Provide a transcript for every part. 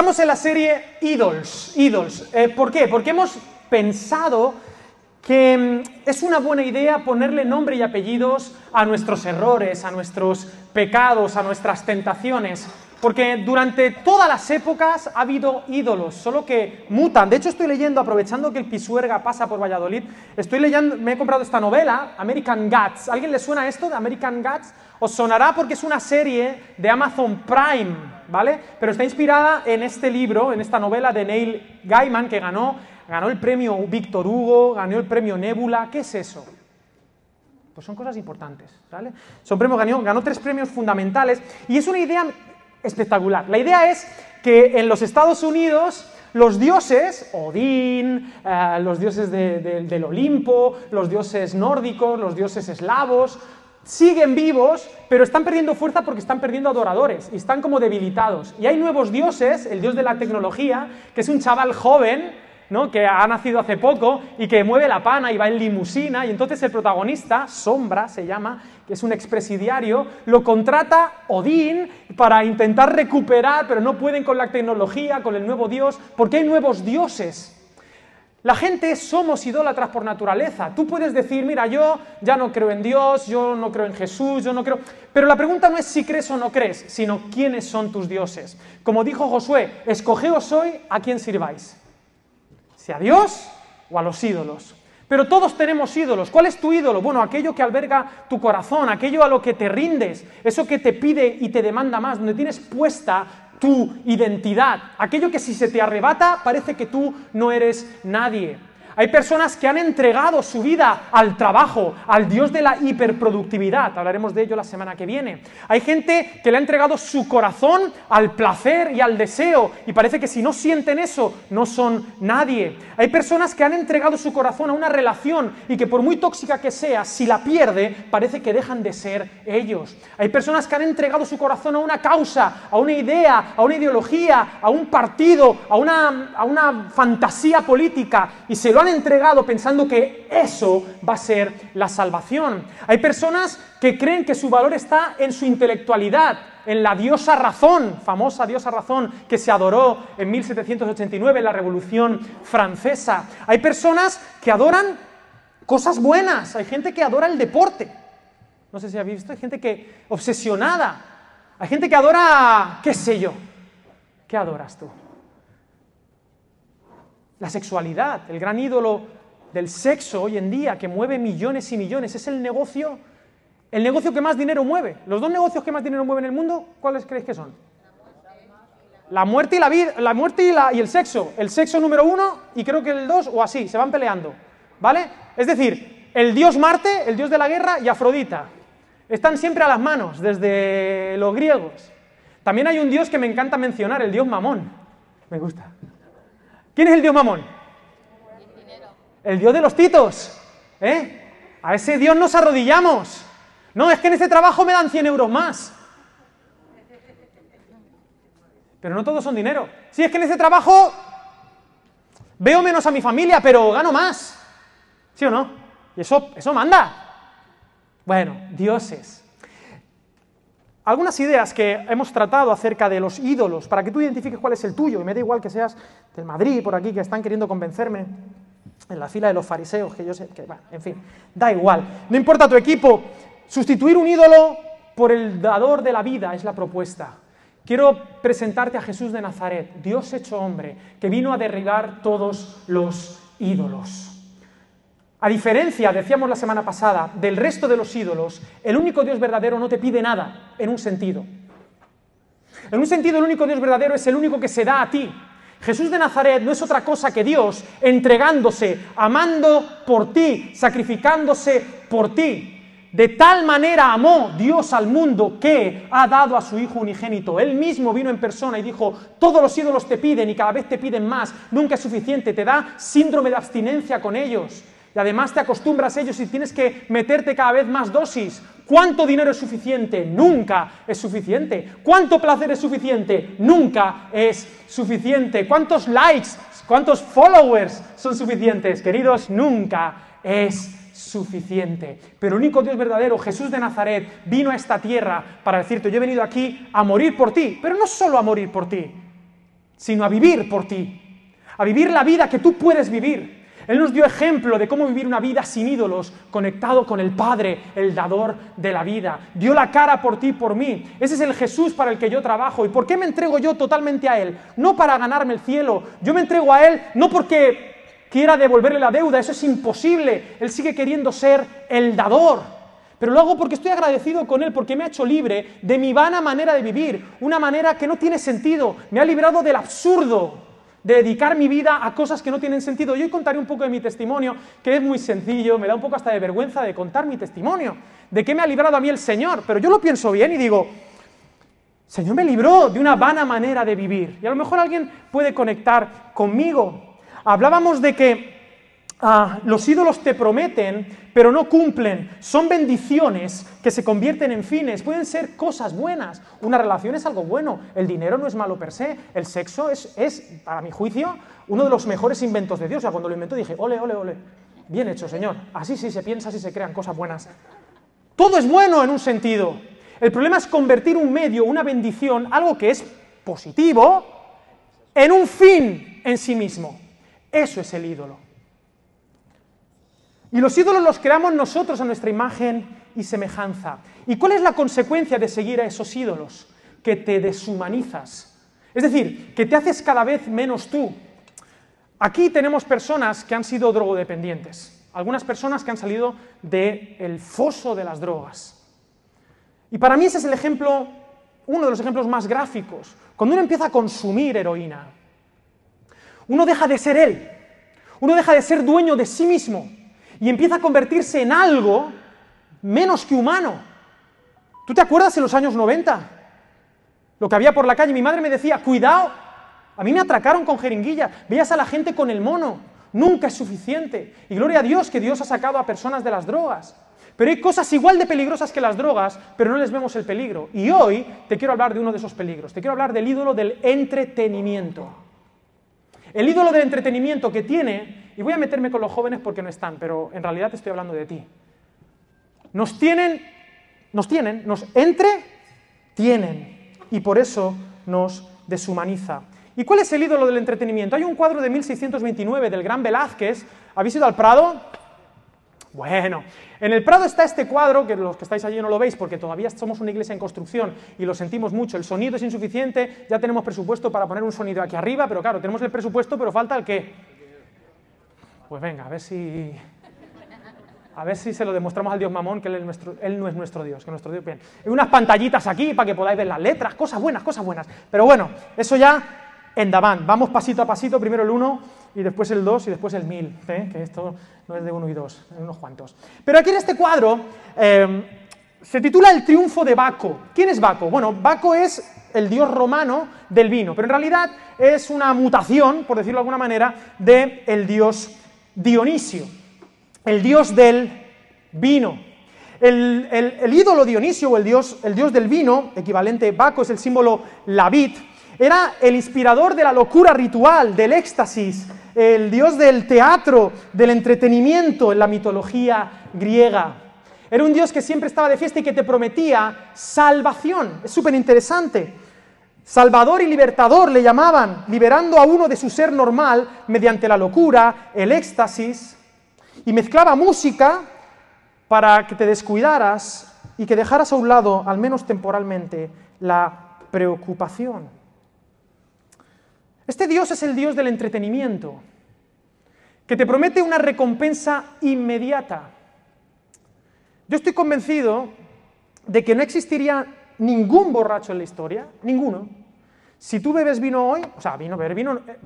Estamos en la serie Idols. Idols. Eh, ¿Por qué? Porque hemos pensado que mm, es una buena idea ponerle nombre y apellidos a nuestros errores, a nuestros pecados, a nuestras tentaciones. Porque durante todas las épocas ha habido ídolos, solo que mutan. De hecho, estoy leyendo, aprovechando que el Pisuerga pasa por Valladolid, estoy leyendo, me he comprado esta novela, American Gods. ¿Alguien le suena esto de American Gods? Os sonará porque es una serie de Amazon Prime, ¿vale? Pero está inspirada en este libro, en esta novela de Neil Gaiman, que ganó, ganó el premio Víctor Hugo, ganó el premio Nebula. ¿Qué es eso? Pues son cosas importantes, ¿vale? Son premios, ganó, ganó tres premios fundamentales y es una idea espectacular. La idea es que en los Estados Unidos los dioses, Odín, eh, los dioses del Olimpo, los dioses nórdicos, los dioses eslavos, siguen vivos, pero están perdiendo fuerza porque están perdiendo adoradores y están como debilitados. Y hay nuevos dioses, el dios de la tecnología, que es un chaval joven, ¿no? que ha nacido hace poco y que mueve la pana y va en limusina, y entonces el protagonista, Sombra se llama, que es un expresidiario, lo contrata Odín para intentar recuperar, pero no pueden con la tecnología, con el nuevo dios, porque hay nuevos dioses. La gente somos idólatras por naturaleza. Tú puedes decir, mira, yo ya no creo en Dios, yo no creo en Jesús, yo no creo... Pero la pregunta no es si crees o no crees, sino quiénes son tus dioses. Como dijo Josué, escogeos hoy a quién sirváis a Dios o a los ídolos. Pero todos tenemos ídolos. ¿Cuál es tu ídolo? Bueno, aquello que alberga tu corazón, aquello a lo que te rindes, eso que te pide y te demanda más, donde tienes puesta tu identidad, aquello que si se te arrebata parece que tú no eres nadie. Hay personas que han entregado su vida al trabajo, al Dios de la hiperproductividad. Hablaremos de ello la semana que viene. Hay gente que le ha entregado su corazón al placer y al deseo y parece que si no sienten eso no son nadie. Hay personas que han entregado su corazón a una relación y que por muy tóxica que sea, si la pierde, parece que dejan de ser ellos. Hay personas que han entregado su corazón a una causa, a una idea, a una ideología, a un partido, a una, a una fantasía política y se lo han entregado pensando que eso va a ser la salvación. Hay personas que creen que su valor está en su intelectualidad, en la diosa razón, famosa diosa razón que se adoró en 1789 en la Revolución Francesa. Hay personas que adoran cosas buenas, hay gente que adora el deporte. No sé si habéis visto, hay gente que obsesionada, hay gente que adora, qué sé yo, ¿qué adoras tú? La sexualidad, el gran ídolo del sexo hoy en día que mueve millones y millones, es el negocio, el negocio que más dinero mueve. Los dos negocios que más dinero mueven en el mundo, ¿cuáles creéis que son? La muerte y la vida, la muerte y, y el sexo. El sexo número uno y creo que el dos o así, se van peleando. ¿Vale? Es decir, el dios Marte, el dios de la guerra y Afrodita. Están siempre a las manos, desde los griegos. También hay un dios que me encanta mencionar, el dios Mamón. Me gusta. ¿Quién es el dios mamón? El dios de los titos. ¿eh? A ese dios nos arrodillamos. No, es que en ese trabajo me dan 100 euros más. Pero no todos son dinero. Sí, es que en ese trabajo veo menos a mi familia, pero gano más. ¿Sí o no? Y eso, eso manda. Bueno, dioses algunas ideas que hemos tratado acerca de los ídolos, para que tú identifiques cuál es el tuyo, y me da igual que seas del Madrid, por aquí, que están queriendo convencerme en la fila de los fariseos, que yo sé, que, bueno, en fin, da igual. No importa tu equipo, sustituir un ídolo por el dador de la vida es la propuesta. Quiero presentarte a Jesús de Nazaret, Dios hecho hombre, que vino a derribar todos los ídolos. A diferencia, decíamos la semana pasada, del resto de los ídolos, el único Dios verdadero no te pide nada, en un sentido. En un sentido, el único Dios verdadero es el único que se da a ti. Jesús de Nazaret no es otra cosa que Dios entregándose, amando por ti, sacrificándose por ti. De tal manera amó Dios al mundo que ha dado a su Hijo unigénito. Él mismo vino en persona y dijo, todos los ídolos te piden y cada vez te piden más, nunca es suficiente, te da síndrome de abstinencia con ellos. Y además te acostumbras a ellos y tienes que meterte cada vez más dosis. ¿Cuánto dinero es suficiente? Nunca es suficiente. ¿Cuánto placer es suficiente? Nunca es suficiente. ¿Cuántos likes, cuántos followers son suficientes? Queridos, nunca es suficiente. Pero el único Dios verdadero, Jesús de Nazaret, vino a esta tierra para decirte, yo he venido aquí a morir por ti, pero no solo a morir por ti, sino a vivir por ti, a vivir la vida que tú puedes vivir. Él nos dio ejemplo de cómo vivir una vida sin ídolos, conectado con el Padre, el dador de la vida. Dio la cara por ti por mí. Ese es el Jesús para el que yo trabajo. ¿Y por qué me entrego yo totalmente a Él? No para ganarme el cielo. Yo me entrego a Él no porque quiera devolverle la deuda, eso es imposible. Él sigue queriendo ser el dador. Pero lo hago porque estoy agradecido con Él, porque me ha hecho libre de mi vana manera de vivir, una manera que no tiene sentido. Me ha librado del absurdo de dedicar mi vida a cosas que no tienen sentido. Yo hoy contaré un poco de mi testimonio, que es muy sencillo, me da un poco hasta de vergüenza de contar mi testimonio, de qué me ha librado a mí el Señor, pero yo lo pienso bien y digo, Señor me libró de una vana manera de vivir. Y a lo mejor alguien puede conectar conmigo. Hablábamos de que Ah, los ídolos te prometen, pero no cumplen. Son bendiciones que se convierten en fines. Pueden ser cosas buenas. Una relación es algo bueno. El dinero no es malo per se. El sexo es, es para mi juicio, uno de los mejores inventos de Dios. O sea, cuando lo inventó dije, ole, ole, ole. Bien hecho, Señor. Así sí se piensa, así se crean cosas buenas. Todo es bueno en un sentido. El problema es convertir un medio, una bendición, algo que es positivo, en un fin en sí mismo. Eso es el ídolo. Y los ídolos los creamos nosotros a nuestra imagen y semejanza. ¿Y cuál es la consecuencia de seguir a esos ídolos? Que te deshumanizas. Es decir, que te haces cada vez menos tú. Aquí tenemos personas que han sido drogodependientes, algunas personas que han salido del foso de las drogas. Y para mí ese es el ejemplo, uno de los ejemplos más gráficos. Cuando uno empieza a consumir heroína, uno deja de ser él, uno deja de ser dueño de sí mismo y empieza a convertirse en algo menos que humano. ¿Tú te acuerdas en los años 90? Lo que había por la calle, mi madre me decía, cuidado, a mí me atracaron con jeringuilla, veías a la gente con el mono, nunca es suficiente. Y gloria a Dios que Dios ha sacado a personas de las drogas. Pero hay cosas igual de peligrosas que las drogas, pero no les vemos el peligro. Y hoy te quiero hablar de uno de esos peligros. Te quiero hablar del ídolo del entretenimiento. El ídolo del entretenimiento que tiene, y voy a meterme con los jóvenes porque no están, pero en realidad estoy hablando de ti. Nos tienen, nos tienen, nos entretienen y por eso nos deshumaniza. ¿Y cuál es el ídolo del entretenimiento? Hay un cuadro de 1629 del gran Velázquez. ¿Habéis ido al Prado? Bueno, en el Prado está este cuadro, que los que estáis allí no lo veis porque todavía somos una iglesia en construcción y lo sentimos mucho, el sonido es insuficiente, ya tenemos presupuesto para poner un sonido aquí arriba, pero claro, tenemos el presupuesto, pero falta el qué. Pues venga, a ver si... A ver si se lo demostramos al Dios Mamón que él, nuestro, él no es nuestro Dios, que nuestro Dios... Bien, unas pantallitas aquí para que podáis ver las letras, cosas buenas, cosas buenas. Pero bueno, eso ya en Daván. Vamos pasito a pasito, primero el 1 y después el 2 y después el 1000, ¿eh? que esto no es de 1 y 2, es unos cuantos. Pero aquí en este cuadro eh, se titula El triunfo de Baco. ¿Quién es Baco? Bueno, Baco es el dios romano del vino, pero en realidad es una mutación, por decirlo de alguna manera, del el dios Dionisio, el dios del vino. El, ídolo Dionisio o el dios, el dios del vino, equivalente Baco, es el símbolo la vid, era el inspirador de la locura ritual, del éxtasis, el dios del teatro, del entretenimiento en la mitología griega. Era un dios que siempre estaba de fiesta y que te prometía salvación. Es súper interesante. Salvador y libertador le llamaban, liberando a uno de su ser normal mediante la locura, el éxtasis, y mezclaba música para que te descuidaras y que dejaras a un lado, al menos temporalmente, la preocupación. Este Dios es el Dios del entretenimiento, que te promete una recompensa inmediata. Yo estoy convencido de que no existiría ningún borracho en la historia, ninguno. Si tú bebes vino hoy, o sea, vino, beber vino, eh,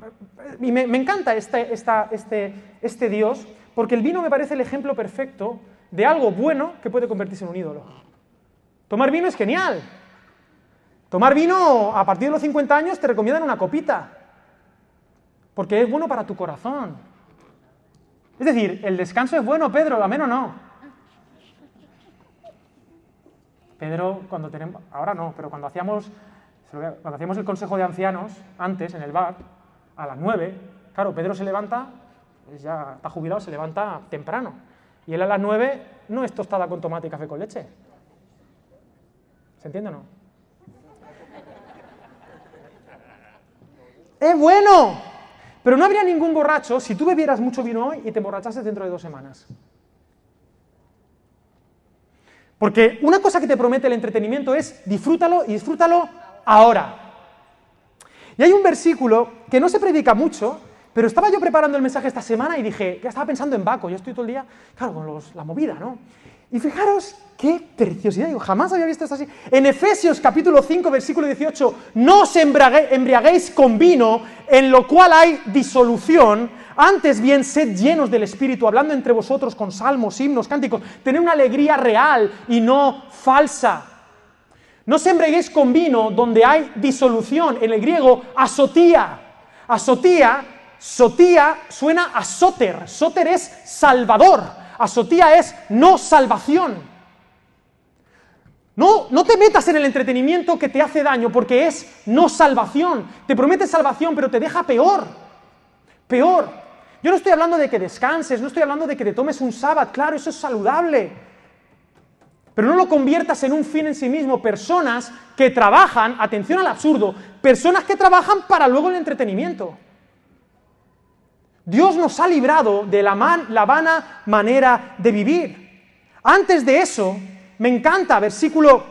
y me, encanta este, este, este Dios, porque el vino me parece el ejemplo perfecto de algo bueno que puede convertirse en un ídolo. Tomar vino es genial. Tomar vino a partir de los 50 años te recomiendan una copita porque es bueno para tu corazón. Es decir, el descanso es bueno, Pedro, lo menos no. Pedro, cuando tenemos, ahora no, pero cuando hacíamos, cuando hacíamos el consejo de ancianos, antes, en el bar, a las nueve, claro, Pedro se levanta, ya está jubilado, se levanta temprano. Y él a las nueve no es tostada con tomate y café con leche. ¿Se entiende o no? es bueno. Pero no habría ningún borracho si tú bebieras mucho vino hoy y te emborrachases dentro de dos semanas. Porque una cosa que te promete el entretenimiento es disfrútalo y disfrútalo ahora. Y hay un versículo que no se predica mucho, pero estaba yo preparando el mensaje esta semana y dije, ya estaba pensando en Baco, yo estoy todo el día, claro, con la movida, ¿no? Y fijaros qué preciosidad, digo, jamás había visto esto así. En Efesios capítulo 5, versículo 18, no os embriaguéis con vino, en lo cual hay disolución, antes bien sed llenos del Espíritu, hablando entre vosotros con salmos, himnos, cánticos, tener una alegría real y no falsa. No os embriaguéis con vino donde hay disolución, en el griego asotía. Asotía, sotía suena a soter, soter es salvador Asotía es no salvación. No, no te metas en el entretenimiento que te hace daño porque es no salvación. Te promete salvación, pero te deja peor. Peor. Yo no estoy hablando de que descanses, no estoy hablando de que te tomes un sábado, claro, eso es saludable. Pero no lo conviertas en un fin en sí mismo. Personas que trabajan, atención al absurdo, personas que trabajan para luego el entretenimiento. Dios nos ha librado de la, vana manera de vivir. Antes de eso, me encanta, versículo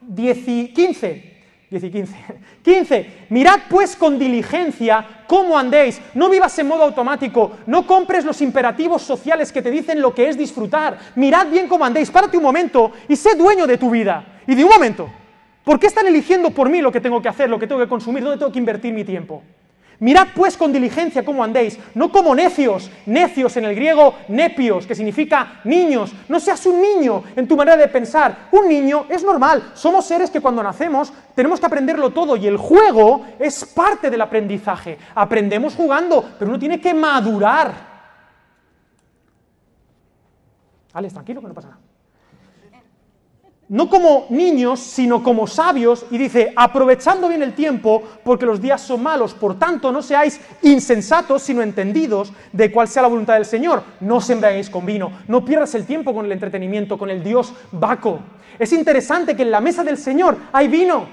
10 15. 15. 15. Mirad pues con diligencia cómo andéis. No vivas en modo automático. No compres los imperativos sociales que te dicen lo que es disfrutar. Mirad bien cómo andéis. Párate un momento y sé dueño de tu vida. Y de un momento. ¿Por qué están eligiendo por mí lo que tengo que hacer, lo que tengo que consumir, dónde tengo que invertir mi tiempo? Mirad pues con diligencia cómo andéis, no como necios, necios en el griego nepios, que significa niños. No seas un niño en tu manera de pensar. Un niño es normal, somos seres que cuando nacemos tenemos que aprenderlo todo y el juego es parte del aprendizaje. Aprendemos jugando, pero uno tiene que madurar. Alex, tranquilo que no pasa nada no como niños, sino como sabios, y dice, aprovechando bien el tiempo, porque los días son malos, por tanto no seáis insensatos, sino entendidos de cuál sea la voluntad del Señor. No os con vino, no pierdas el tiempo con el entretenimiento, con el Dios Baco. Es interesante que en la mesa del Señor hay vino,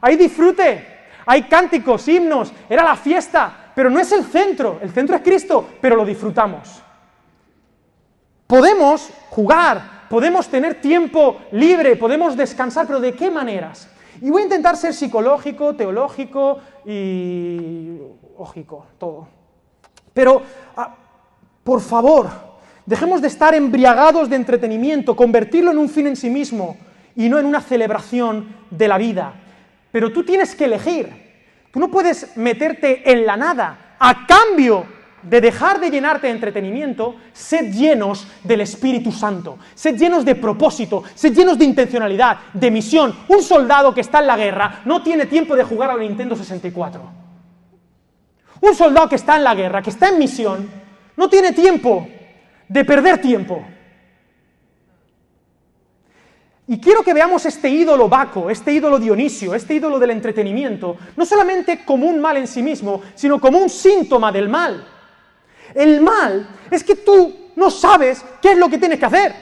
hay disfrute, hay cánticos, himnos, era la fiesta, pero no es el centro, el centro es Cristo, pero lo disfrutamos. Podemos jugar, podemos tener tiempo libre, podemos descansar, pero ¿de qué maneras? Y voy a intentar ser psicológico, teológico y lógico, todo. Pero, ah, por favor, dejemos de estar embriagados de entretenimiento, convertirlo en un fin en sí mismo y no en una celebración de la vida. Pero tú tienes que elegir. Tú no puedes meterte en la nada a cambio de dejar de llenarte de entretenimiento, sed llenos del Espíritu Santo, sed llenos de propósito, sed llenos de intencionalidad, de misión. Un soldado que está en la guerra no tiene tiempo de jugar a la Nintendo 64. Un soldado que está en la guerra, que está en misión, no tiene tiempo de perder tiempo. Y quiero que veamos este ídolo Baco, este ídolo Dionisio, este ídolo del entretenimiento, no solamente como un mal en sí mismo, sino como un síntoma del mal. El mal es que tú no sabes qué es lo que tienes que hacer.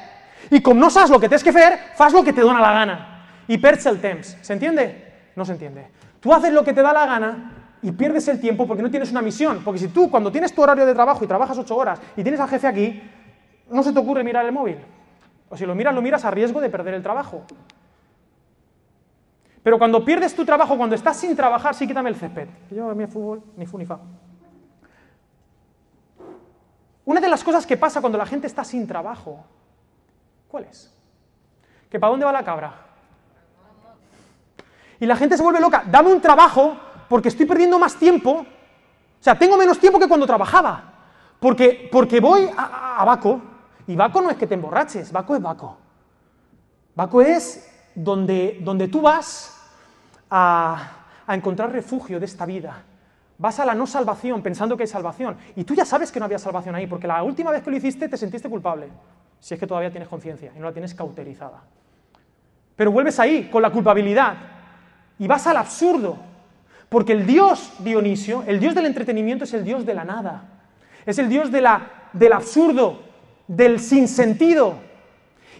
Y como no sabes lo que tienes que hacer, haz lo que te da la gana. Y perds el temps. ¿Se entiende? No se entiende. Tú haces lo que te da la gana y pierdes el tiempo porque no tienes una misión. Porque si tú, cuando tienes tu horario de trabajo y trabajas ocho horas y tienes al jefe aquí, no se te ocurre mirar el móvil. O si lo miras, lo miras a riesgo de perder el trabajo. Pero cuando pierdes tu trabajo, cuando estás sin trabajar, sí quítame el césped. Yo a mí fútbol, ni fu ni fa. Una de las cosas que pasa cuando la gente está sin trabajo, ¿cuál es? ¿Que para dónde va la cabra? Y la gente se vuelve loca, dame un trabajo porque estoy perdiendo más tiempo, o sea, tengo menos tiempo que cuando trabajaba, porque, porque voy a, Baco, y Baco no es que te emborraches, Baco es Baco. Baco es donde, donde tú vas a, a encontrar refugio de esta vida, vas a la no salvación pensando que hay salvación. Y tú ya sabes que no había salvación ahí, porque la última vez que lo hiciste te sentiste culpable, si es que todavía tienes conciencia y no la tienes cauterizada. Pero vuelves ahí con la culpabilidad y vas al absurdo, porque el Dios Dionisio, el Dios del entretenimiento es el Dios de la nada, es el Dios de la, del absurdo, del sinsentido.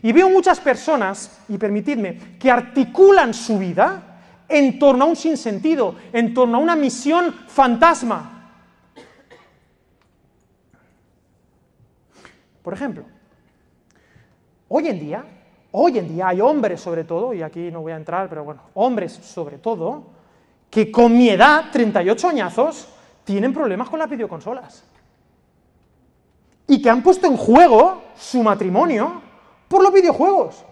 Y veo muchas personas, y permitidme, que articulan su vida en torno a un sinsentido, en torno a una misión fantasma. Por ejemplo, hoy en día, hoy en día hay hombres sobre todo, y aquí no voy a entrar, pero bueno, hombres sobre todo, que con mi edad, 38 añazos, tienen problemas con las videoconsolas. Y que han puesto en juego su matrimonio por los videojuegos.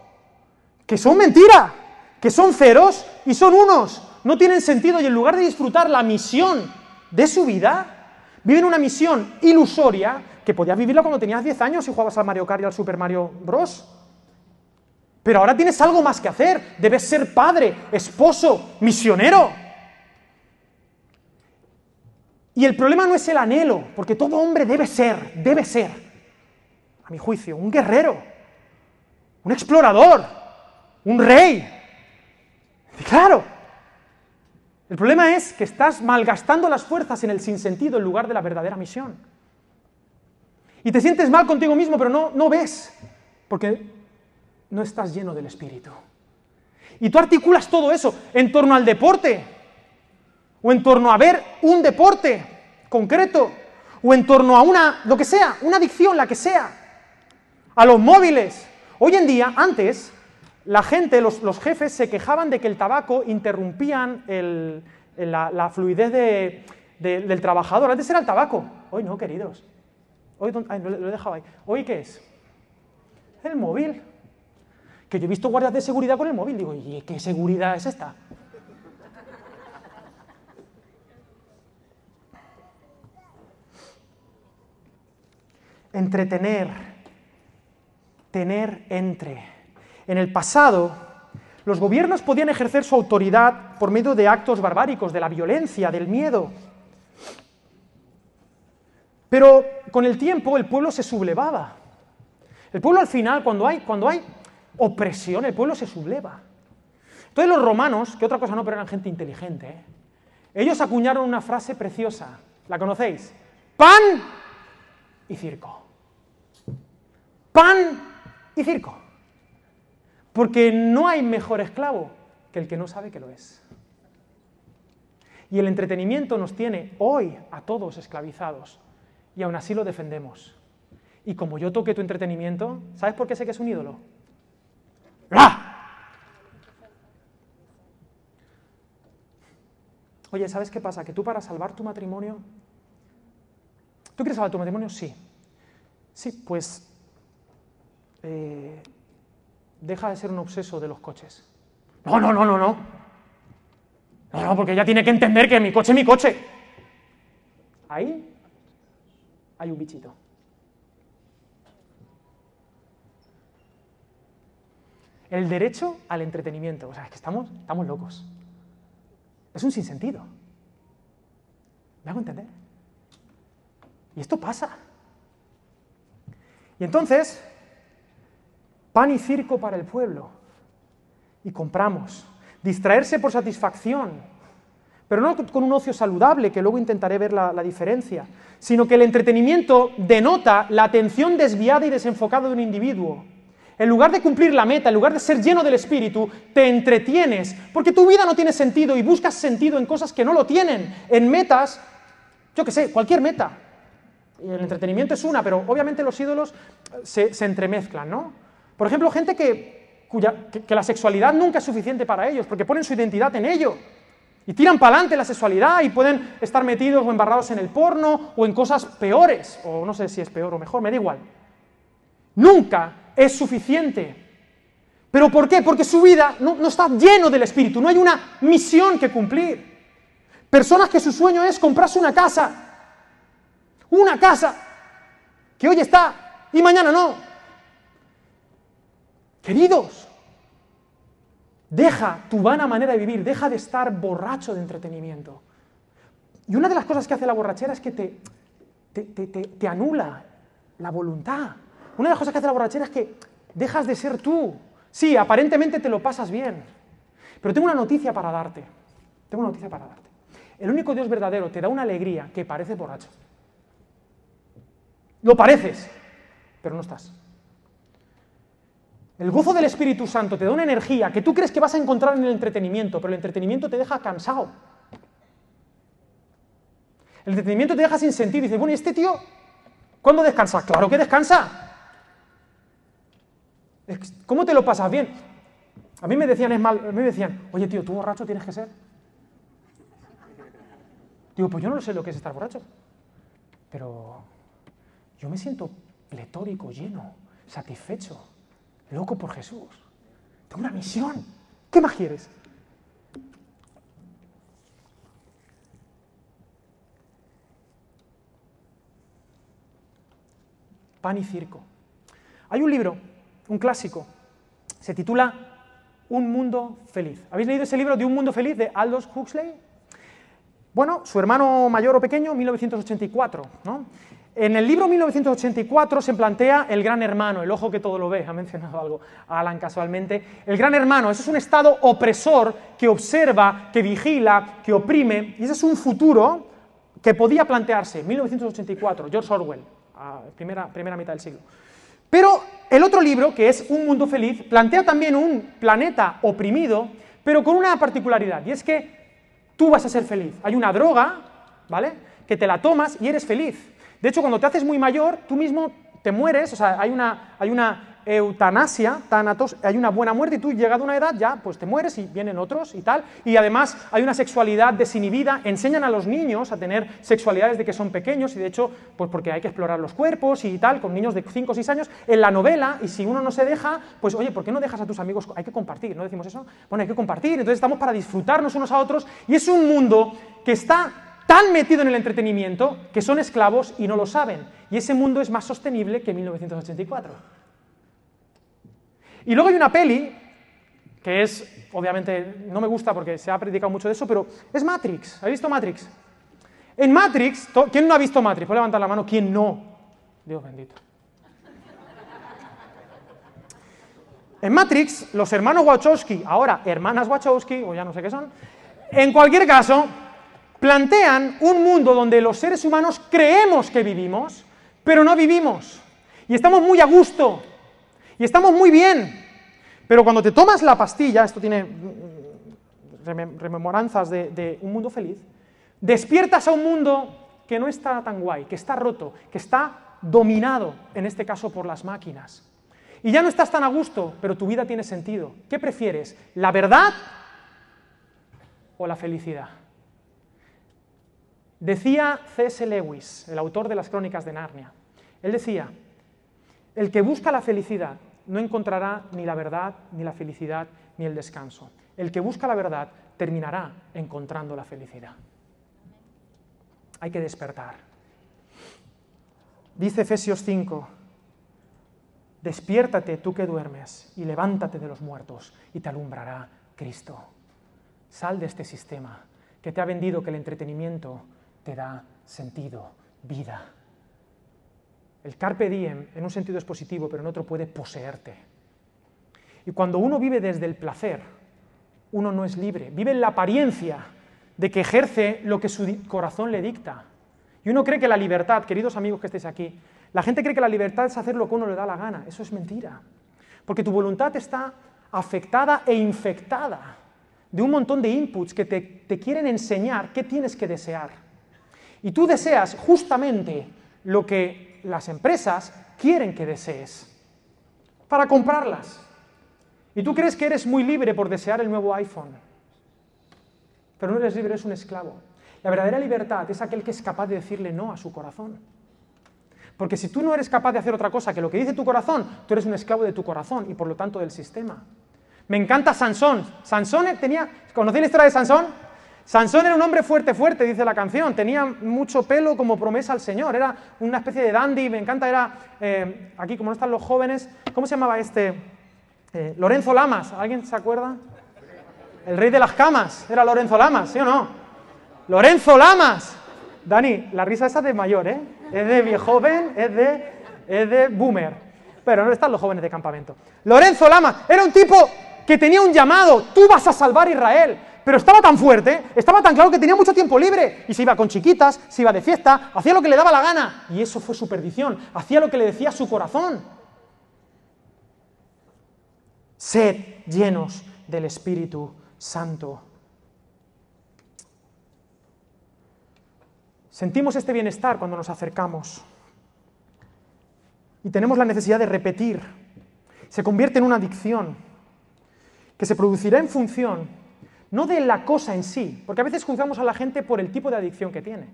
Que son mentira, que son ceros y son unos. No tienen sentido y en lugar de disfrutar la misión de su vida, viven una misión ilusoria que podías vivirla cuando tenías 10 años y jugabas al Mario Kart y al Super Mario Bros. Pero ahora tienes algo más que hacer. Debes ser padre, esposo, misionero. Y el problema no es el anhelo, porque todo hombre debe ser, debe ser, a mi juicio, un guerrero, un explorador, un rey. Claro, el problema es que estás malgastando las fuerzas en el sinsentido en lugar de la verdadera misión. Y te sientes mal contigo mismo, pero no, no ves, porque no estás lleno del Espíritu. Y tú articulas todo eso en torno al deporte, o en torno a ver un deporte concreto, o en torno a una, lo que sea, una adicción, la que sea, a los móviles. Hoy en día, antes, la gente, los, jefes, se quejaban de que el tabaco interrumpían la, fluidez del trabajador. Antes era el tabaco. Hoy no, queridos. Hoy, lo, he dejado ahí. ¿Hoy qué es? El móvil. Que yo he visto guardias de seguridad con el móvil. Digo, ¿y qué seguridad es esta? entretener, tener entre. En el pasado, los gobiernos podían ejercer su autoridad por medio de actos barbáricos, de la violencia, del miedo. Pero con el tiempo el pueblo se sublevaba. El pueblo al final, cuando hay, cuando hay opresión, el pueblo se subleva. Entonces los romanos, que otra cosa no, pero eran gente inteligente, ¿eh? ellos acuñaron una frase preciosa. ¿La conocéis? Pan y circo pan y circo. Porque no hay mejor esclavo que el que no sabe que lo es. Y el entretenimiento nos tiene hoy a todos esclavizados. Y aún así lo defendemos. Y como yo toque tu entretenimiento, ¿sabes por qué sé que es un ídolo? ¡Ah! Oye, ¿sabes qué pasa? Que tú para salvar tu matrimonio... ¿Tú quieres salvar tu matrimonio? Sí. Sí, pues eh, deja de ser un obseso de los coches. No, no, no, no, no. No, no, porque ella tiene que entender que mi coche es mi coche. Ahí hay un bichito. El derecho al entretenimiento. O sea, es que estamos, estamos locos. Es un sinsentido. ¿Me hago entender? Y esto pasa. Y entonces, pan y circo para el pueblo. Y compramos. Distraerse por satisfacción, pero no con un ocio saludable, que luego intentaré ver la, diferencia, sino que el entretenimiento denota la atención desviada y desenfocada de un individuo. En lugar de cumplir la meta, en lugar de ser lleno del espíritu, te entretienes, porque tu vida no tiene sentido y buscas sentido en cosas que no lo tienen, en metas, yo qué sé, cualquier meta. el entretenimiento es una, pero obviamente los ídolos se, se entremezclan, ¿no? Por ejemplo, gente que, cuya, que, la sexualidad nunca es suficiente para ellos, porque ponen su identidad en ello. Y tiran para adelante la sexualidad y pueden estar metidos o embarrados en el porno o en cosas peores, o no sé si es peor o mejor, me da igual. Nunca es suficiente. ¿Pero por qué? Porque su vida no, no está lleno del Espíritu, no hay una misión que cumplir. Personas que su sueño es comprarse una casa, una casa, que hoy está y mañana no. Queridos, deja tu vana manera de vivir, deja de estar borracho de entretenimiento. Y una de las cosas que hace la borrachera es que te, te, anula la voluntad. Una de las cosas que hace la borrachera es que dejas de ser tú. Sí, aparentemente te lo pasas bien. Pero tengo una noticia para darte. Tengo una noticia para darte. El único Dios verdadero te da una alegría que parece borracho. Lo pareces, pero no estás. El gozo del Espíritu Santo te da una energía que tú crees que vas a encontrar en el entretenimiento, pero el entretenimiento te deja cansado. El entretenimiento te deja sin sentido. Dices, bueno, ¿y este tío cuándo descansa? Claro que descansa. ¿Cómo te lo pasas bien? A mí me decían, es mal, a mí me decían, oye tío, ¿tú borracho tienes que ser? Digo, pues yo no sé lo que es estar borracho. Pero yo me siento pletórico, lleno, satisfecho, loco por Jesús. Tengo una misión. ¿Qué más quieres? Pan y circo. Hay un libro, un clásico, se titula Un mundo feliz. ¿Habéis leído ese libro de Un mundo feliz de Aldous Huxley? Bueno, su hermano mayor o pequeño, 1984, ¿no? En el libro 1984 se plantea el gran hermano, el ojo que todo lo ve, ha mencionado algo Alan casualmente. El gran hermano, eso es un estado opresor que observa, que vigila, que oprime, y ese es un futuro que podía plantearse, 1984, George Orwell, primera, primera mitad del siglo. Pero el otro libro, que es Un mundo feliz, plantea también un planeta oprimido, pero con una particularidad, y es que tú vas a ser feliz. Hay una droga, ¿vale? Que te la tomas y eres feliz. De hecho, cuando te haces muy mayor, tú mismo te mueres, o sea, hay una, hay una eutanasia, tanatos, hay una buena muerte y tú llegado a una edad ya, pues te mueres y vienen otros y tal. Y además hay una sexualidad desinhibida, enseñan a los niños a tener sexualidades de que son pequeños y de hecho, pues porque hay que explorar los cuerpos y tal, con niños de 5 o 6 años, en la novela, y si uno no se deja, pues oye, ¿por qué no dejas a tus amigos? Hay que compartir, ¿no decimos eso? Bueno, hay que compartir, entonces estamos para disfrutarnos unos a otros y es un mundo que está tan metido en el entretenimiento que son esclavos y no lo saben. Y ese mundo es más sostenible que 1984. Y luego hay una peli, que es, obviamente, no me gusta porque se ha predicado mucho de eso, pero es Matrix. ¿Habéis visto Matrix? En Matrix, ¿quién no ha visto Matrix? Puede levantar la mano, ¿quién no? Dios bendito. En Matrix, los hermanos Wachowski, ahora hermanas Wachowski, o ya no sé qué son, en cualquier caso, plantean un mundo donde los seres humanos creemos que vivimos, pero no vivimos. Y estamos muy a gusto. Y estamos muy bien. Pero cuando te tomas la pastilla, esto tiene mm, rememoranzas de, de un mundo feliz, despiertas a un mundo que no está tan guay, que está roto, que está dominado, en este caso por las máquinas. Y ya no estás tan a gusto, pero tu vida tiene sentido. ¿Qué prefieres? ¿La verdad o la felicidad? Decía C.S. Lewis, el autor de las Crónicas de Narnia, él decía, el que busca la felicidad no encontrará ni la verdad, ni la felicidad, ni el descanso. El que busca la verdad terminará encontrando la felicidad. Hay que despertar. Dice Efesios 5, despiértate tú que duermes y levántate de los muertos y te alumbrará Cristo. Sal de este sistema que te ha vendido que el entretenimiento te da sentido, vida. El carpe diem en un sentido es positivo, pero en otro puede poseerte. Y cuando uno vive desde el placer, uno no es libre, vive en la apariencia de que ejerce lo que su corazón le dicta. Y uno cree que la libertad, queridos amigos que estéis aquí, la gente cree que la libertad es hacer lo que uno le da la gana. Eso es mentira. Porque tu voluntad está afectada e infectada de un montón de inputs que te, te quieren enseñar qué tienes que desear. Y tú deseas justamente lo que las empresas quieren que desees para comprarlas. Y tú crees que eres muy libre por desear el nuevo iPhone. Pero no eres libre, eres un esclavo. La verdadera libertad es aquel que es capaz de decirle no a su corazón. Porque si tú no eres capaz de hacer otra cosa que lo que dice tu corazón, tú eres un esclavo de tu corazón y por lo tanto del sistema. Me encanta Sansón. Sansón tenía. ¿Conocéis la historia de Sansón? Sansón era un hombre fuerte, fuerte, dice la canción, tenía mucho pelo como promesa al Señor, era una especie de dandy, me encanta, era, eh, aquí como no están los jóvenes, ¿cómo se llamaba este? Eh, Lorenzo Lamas, ¿alguien se acuerda? El rey de las camas, era Lorenzo Lamas, ¿sí o no? Lorenzo Lamas. Dani, la risa esa de mayor, ¿eh? Es de viejo joven, es de, es de boomer. Pero no están los jóvenes de campamento. Lorenzo Lamas era un tipo que tenía un llamado, tú vas a salvar Israel pero estaba tan fuerte, estaba tan claro que tenía mucho tiempo libre y se iba con chiquitas, se iba de fiesta, hacía lo que le daba la gana y eso fue su perdición, hacía lo que le decía su corazón. Sed llenos del Espíritu Santo. Sentimos este bienestar cuando nos acercamos y tenemos la necesidad de repetir. Se convierte en una adicción que se producirá en función no de la cosa en sí, porque a veces juzgamos a la gente por el tipo de adicción que tiene.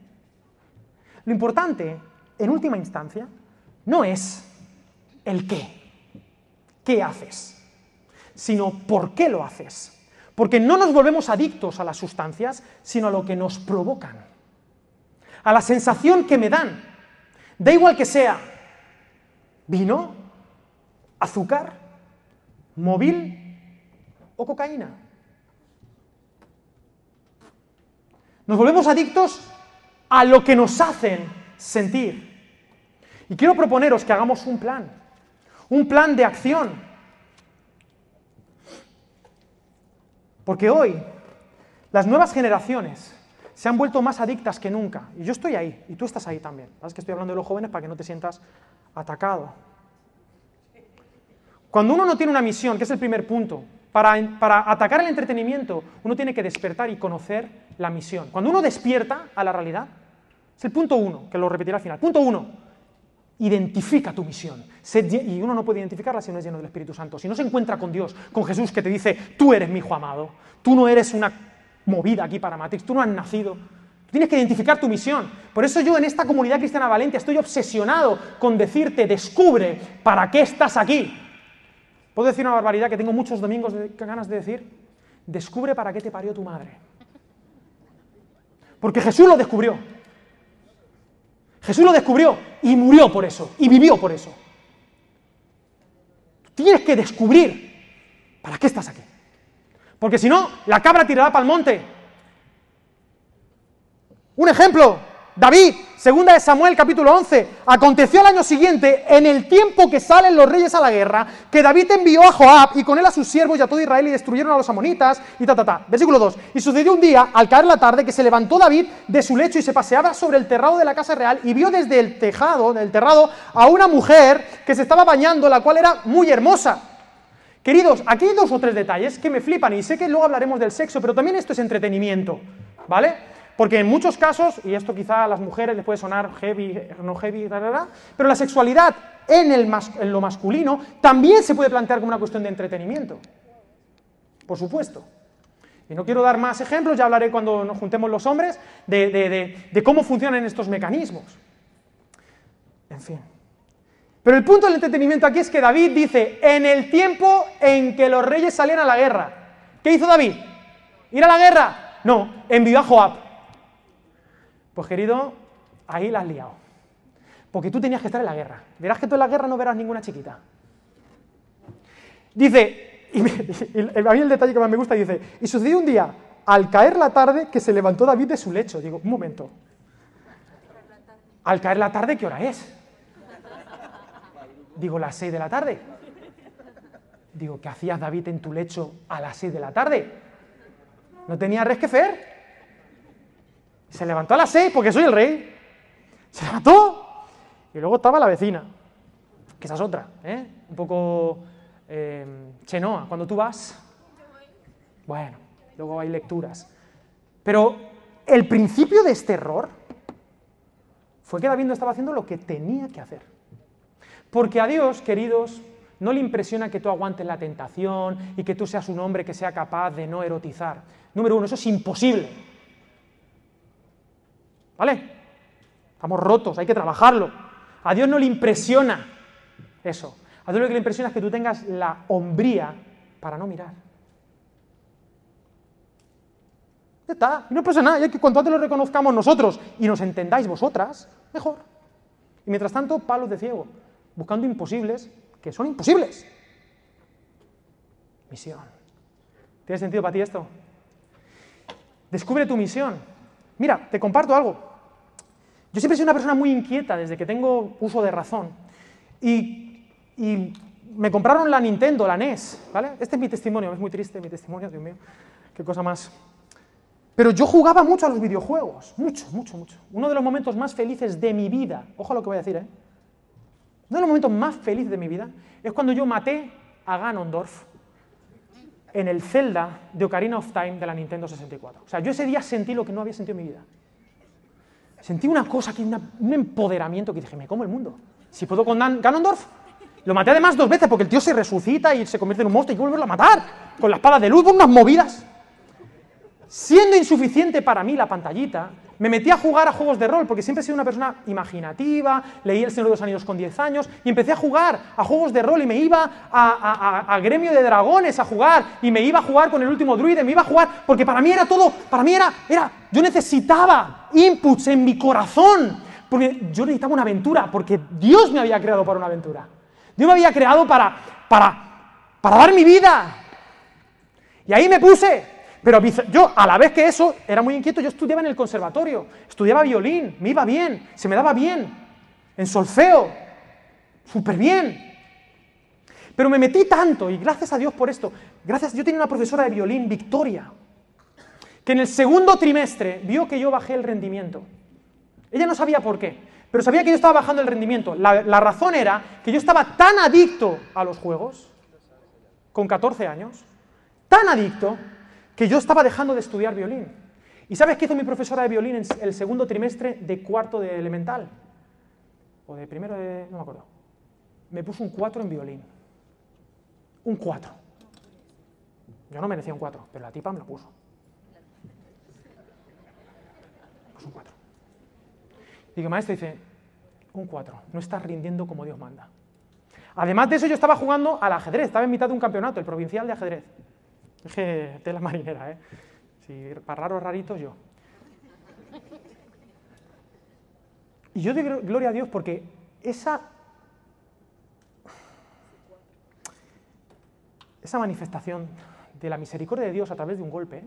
Lo importante, en última instancia, no es el qué, qué haces, sino por qué lo haces. Porque no nos volvemos adictos a las sustancias, sino a lo que nos provocan, a la sensación que me dan. Da igual que sea vino, azúcar, móvil, o cocaína. Nos volvemos adictos a lo que nos hacen sentir. Y quiero proponeros que hagamos un plan, un plan de acción. Porque hoy las nuevas generaciones se han vuelto más adictas que nunca. Y yo estoy ahí, y tú estás ahí también. Es que estoy hablando de los jóvenes para que no te sientas atacado. Cuando uno no tiene una misión, que es el primer punto, para, atacar el entretenimiento, uno tiene que despertar y conocer la misión. Cuando uno despierta a la realidad, es el punto uno, que lo repetiré al final. Punto uno, identifica tu misión. Y uno no puede identificarla si no es lleno del Espíritu Santo. Si no se encuentra con Dios, con Jesús que te dice, tú eres mi hijo amado, tú no eres una movida aquí para Matrix, tú no has nacido. Tienes que identificar tu misión. Por eso yo en esta comunidad cristiana Valencia estoy obsesionado con decirte, descubre para qué estás aquí. ¿Puedo decir una barbaridad que tengo muchos domingos de ganas de decir? Descubre para qué te parió tu madre. Porque Jesús lo descubrió. Jesús lo descubrió y murió por eso, y vivió por eso. Tienes que descubrir para qué estás aquí. Porque si no, la cabra tirará para el monte. Un ejemplo, David, segunda de Samuel capítulo 11, aconteció al año siguiente, en el tiempo que salen los reyes a la guerra, que David envió a Joab y con él a sus siervos y a todo Israel y destruyeron a los amonitas y ta ta ta. Versículo 2. Y sucedió un día, al caer la tarde, que se levantó David de su lecho y se paseaba sobre el terrado de la casa real y vio desde el tejado, del terrado, a una mujer que se estaba bañando, la cual era muy hermosa. Queridos, aquí hay dos o tres detalles que me flipan y sé que luego hablaremos del sexo, pero también esto es entretenimiento, ¿vale? Porque en muchos casos, y esto quizá a las mujeres les puede sonar heavy, no heavy, pero la sexualidad en, lo masculino también se puede plantear como una cuestión de entretenimiento. Por supuesto. Y no quiero dar más ejemplos, ya hablaré cuando nos juntemos los hombres, de, cómo funcionan estos mecanismos. En fin. Pero el punto del entretenimiento aquí es que David dice, en el tiempo en que los reyes salían a la guerra, ¿qué hizo David? ¿Ir a la guerra? No, envió a Joab. Pues querido, ahí la has liado. Porque tú tenías que estar en la guerra. Verás que tú en la guerra no verás ninguna chiquita. Dice, y, a mí el detalle que más me gusta, dice, y sucedió un día, al caer la tarde, que se levantó David de su lecho. Digo, un momento. Al caer la tarde, ¿qué hora es? Digo, las seis de la tarde. Digo, ¿qué hacías David en tu lecho a las seis de la tarde? ¿No tenía res que hacer? Se levantó a las seis porque soy el rey. Se levantó y luego estaba la vecina, que esa es otra, ¿eh? un poco eh, chenoa. Cuando tú vas, bueno, luego hay lecturas. Pero el principio de este error fue que David no estaba haciendo lo que tenía que hacer. Porque a Dios, queridos, no le impresiona que tú aguantes la tentación y que tú seas un hombre que sea capaz de no erotizar. Número uno, eso es imposible. ¿Vale? Estamos rotos, hay que trabajarlo. A Dios no le impresiona eso. A Dios lo que le impresiona es que tú tengas la hombría para no mirar. Ya está, y no pasa nada, y que cuanto antes lo reconozcamos nosotros y nos entendáis vosotras, mejor. Y mientras tanto, palos de ciego, buscando imposibles que son imposibles. Misión. ¿Tiene sentido para ti esto? Descubre tu misión. Mira, te comparto algo. Yo siempre he sido una persona muy inquieta desde que tengo uso de razón. Y, me compraron la Nintendo, la NES, ¿vale? Este es mi testimonio, es muy triste mi testimonio, Dios mío, qué cosa más. Pero yo jugaba mucho a los videojuegos, mucho, mucho, mucho. Uno de los momentos más felices de mi vida, ojo a lo que voy a decir, ¿eh? Uno de los momentos más felices de mi vida es cuando yo maté a Ganondorf en el Zelda de Ocarina of Time de la Nintendo 64. O sea, yo ese día sentí lo que no había sentido en mi vida. Sentí una cosa, aquí, un empoderamiento que dije, me como el mundo. Si puedo con Ganondorf, lo maté además dos veces porque el tío se resucita y se convierte en un monstruo y hay que volverlo a matar. Con la espada de luz, unas movidas. Siendo insuficiente para mí la pantallita, me metí a jugar a juegos de rol, porque siempre he sido una persona imaginativa, leí El Señor de los Anillos con 10 años, y empecé a jugar a juegos de rol, y me iba a, Gremio de Dragones a jugar, y me iba a jugar con el último druide, me iba a jugar, porque para mí era todo, para mí era, era, yo necesitaba inputs en mi corazón, porque yo necesitaba una aventura, porque Dios me había creado para una aventura. Dios me había creado para, para, para dar mi vida. Y ahí me puse, pero yo, a la vez que eso, era muy inquieto, yo estudiaba en el conservatorio, estudiaba violín, me iba bien, se me daba bien, en solfeo, súper bien. Pero me metí tanto, y gracias a Dios por esto, gracias, yo tenía una profesora de violín, Victoria, que en el segundo trimestre vio que yo bajé el rendimiento. Ella no sabía por qué, pero sabía que yo estaba bajando el rendimiento. La, la razón era que yo estaba tan adicto a los juegos, con 14 años, tan adicto, que yo estaba dejando de estudiar violín. ¿Y sabes qué hizo mi profesora de violín en el segundo trimestre de cuarto de elemental? O de primero de... no me acuerdo. Me puso un 4 en violín. Un 4. Yo no merecía un 4, pero la tipa me lo puso. Puso un 4. Digo, maestro, dice, un 4. No estás rindiendo como Dios manda. Además de eso, yo estaba jugando al ajedrez. Estaba en mitad de un campeonato, el provincial de ajedrez. Dije, tela marinera, ¿eh? Si para raros raritos, yo. Y yo doy gloria a Dios porque esa, esa manifestación de la misericordia de Dios a través de un golpe,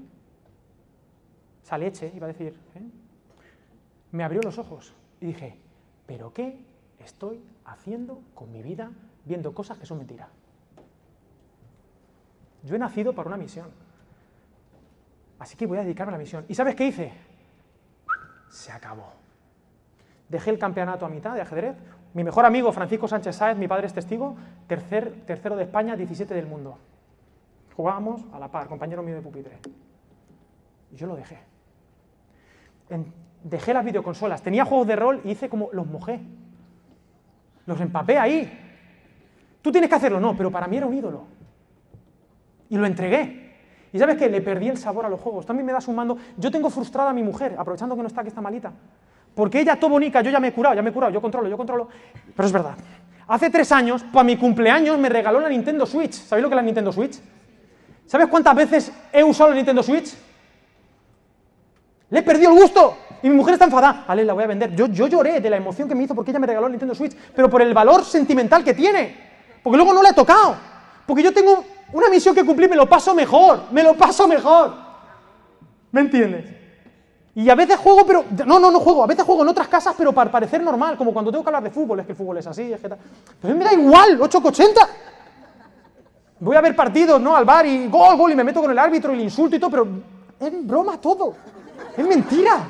esa leche, iba a decir, ¿eh? me abrió los ojos y dije, ¿pero qué estoy haciendo con mi vida viendo cosas que son mentiras? Yo he nacido para una misión. Así que voy a dedicarme a la misión. ¿Y sabes qué hice? Se acabó. Dejé el campeonato a mitad de ajedrez. Mi mejor amigo, Francisco Sánchez Sáez, mi padre es testigo, tercer, tercero de España, 17 del mundo. Jugábamos a la par, compañero mío de pupitre. Y yo lo dejé. dejé las videoconsolas. Tenía juegos de rol y hice como los mojé. Los empapé ahí. Tú tienes que hacerlo, no, pero para mí era un ídolo. Y lo entregué. ¿Y sabes qué? Le perdí el sabor a los juegos. También me da sumando. Yo tengo frustrada a mi mujer, aprovechando que no está, que está malita. Porque ella, todo bonica, yo ya me he curado, ya me he curado, yo controlo, yo controlo. Pero es verdad. Hace tres años, para mi cumpleaños, me regaló la Nintendo Switch. ¿Sabéis lo que es la Nintendo Switch? ¿Sabes cuántas veces he usado la Nintendo Switch? Le he perdido el gusto. Y mi mujer está enfadada. Vale, la voy a vender. Yo, yo lloré de la emoción que me hizo porque ella me regaló la Nintendo Switch, pero por el valor sentimental que tiene. Porque luego no le he tocado. Porque yo tengo una misión que cumplí me lo paso mejor, me lo paso mejor. ¿Me entiendes? Y a veces juego, pero. No, no, no juego. A veces juego en otras casas, pero para parecer normal. Como cuando tengo que hablar de fútbol. Es que el fútbol es así, es que tal. Pero a mí me da igual, 880. Voy a ver partidos, ¿no? Al bar y gol, gol, y me meto con el árbitro y le insulto y todo, pero es broma todo. Es mentira.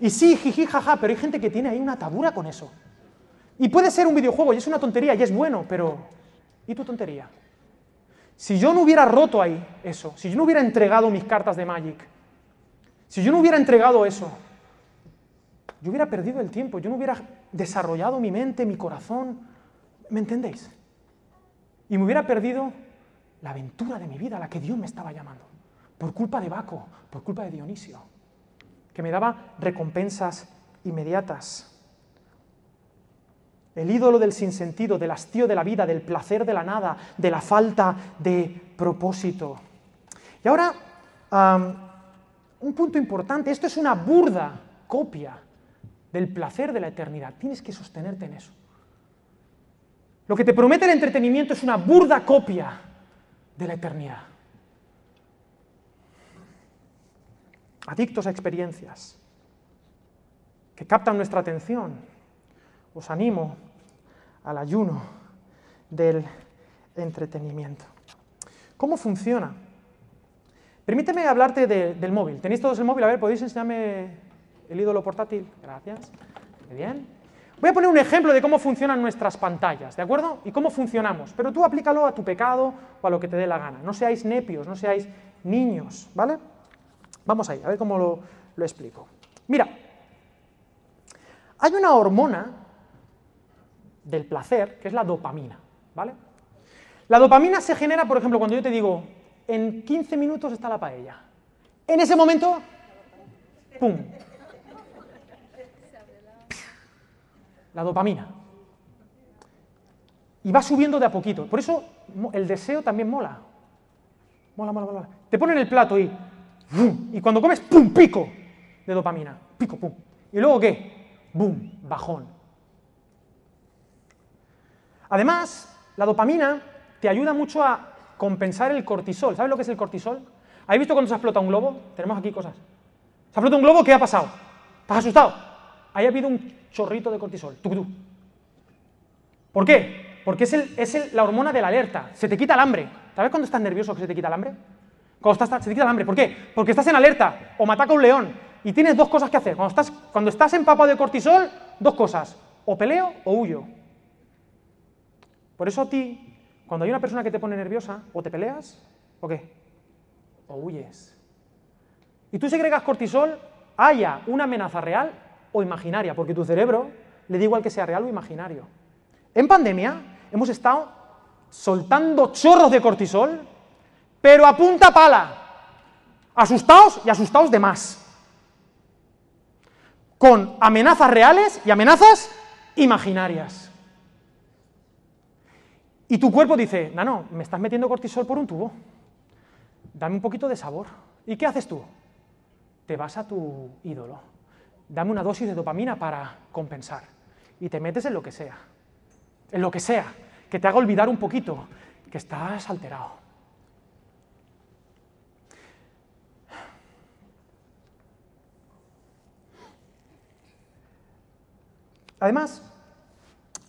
Y sí, jiji, jaja, pero hay gente que tiene ahí una tabura con eso. Y puede ser un videojuego y es una tontería y es bueno, pero ¿y tu tontería? Si yo no hubiera roto ahí eso, si yo no hubiera entregado mis cartas de Magic, si yo no hubiera entregado eso, yo hubiera perdido el tiempo, yo no hubiera desarrollado mi mente, mi corazón, ¿me entendéis? Y me hubiera perdido la aventura de mi vida, la que Dios me estaba llamando, por culpa de Baco, por culpa de Dionisio, que me daba recompensas inmediatas el ídolo del sinsentido, del hastío de la vida, del placer de la nada, de la falta de propósito. Y ahora, un punto importante, esto es una burda copia del placer de la eternidad. Tienes que sostenerte en eso. Lo que te promete el entretenimiento es una burda copia de la eternidad. Adictos a experiencias que captan nuestra atención. Os animo al ayuno del entretenimiento. ¿Cómo funciona? Permíteme hablarte del móvil. ¿Tenéis todos el móvil? A ver, ¿podéis enseñarme el ídolo portátil? Gracias. Muy bien. Voy a poner un ejemplo de cómo funcionan nuestras pantallas, ¿de acuerdo? Y cómo funcionamos, pero tú aplícalo a tu pecado o a lo que te dé la gana. No seáis nepios, no seáis niños, ¿vale? Vamos ahí, a ver cómo lo, lo explico. Mira, hay una hormona del placer que es la dopamina, ¿vale? La dopamina se genera, por ejemplo, cuando yo te digo, en 15 minutos está la paella. En ese momento, ¡pum! La dopamina. Y va subiendo de a poquito. Por eso el deseo también mola. Mola, mola, mola. Te ponen el plato y, y cuando comes, ¡pum! Pico de dopamina. Pico, pum. ¿Y luego qué? ¡Bum! Bajón. Además, la dopamina te ayuda mucho a compensar el cortisol. ¿Sabes lo que es el cortisol? ¿Habéis visto cuando se explota un globo? Tenemos aquí cosas. Se explota un globo, ¿qué ha pasado? ¿Estás asustado? Ahí ha habido un chorrito de cortisol. ¿Por qué? Porque es, la hormona de la alerta. Se te quita el hambre. ¿Sabes cuando estás nervioso que se te quita el hambre? Cuando estás, se te quita el hambre. ¿Por qué? Porque estás en alerta o me ataca un león y tienes dos cosas que hacer. Cuando estás, cuando estás empapado de cortisol, dos cosas. O peleo o huyo. Por eso a ti, cuando hay una persona que te pone nerviosa, o te peleas, o qué, o huyes. Y tú segregas cortisol, haya una amenaza real o imaginaria, porque tu cerebro le da igual que sea real o imaginario. En pandemia hemos estado soltando chorros de cortisol, pero a punta pala, asustados y asustados de más, con amenazas reales y amenazas imaginarias. Y tu cuerpo dice, no, no, me estás metiendo cortisol por un tubo, dame un poquito de sabor. ¿Y qué haces tú? Te vas a tu ídolo, dame una dosis de dopamina para compensar. Y te metes en lo que sea, en lo que sea, que te haga olvidar un poquito que estás alterado. Además,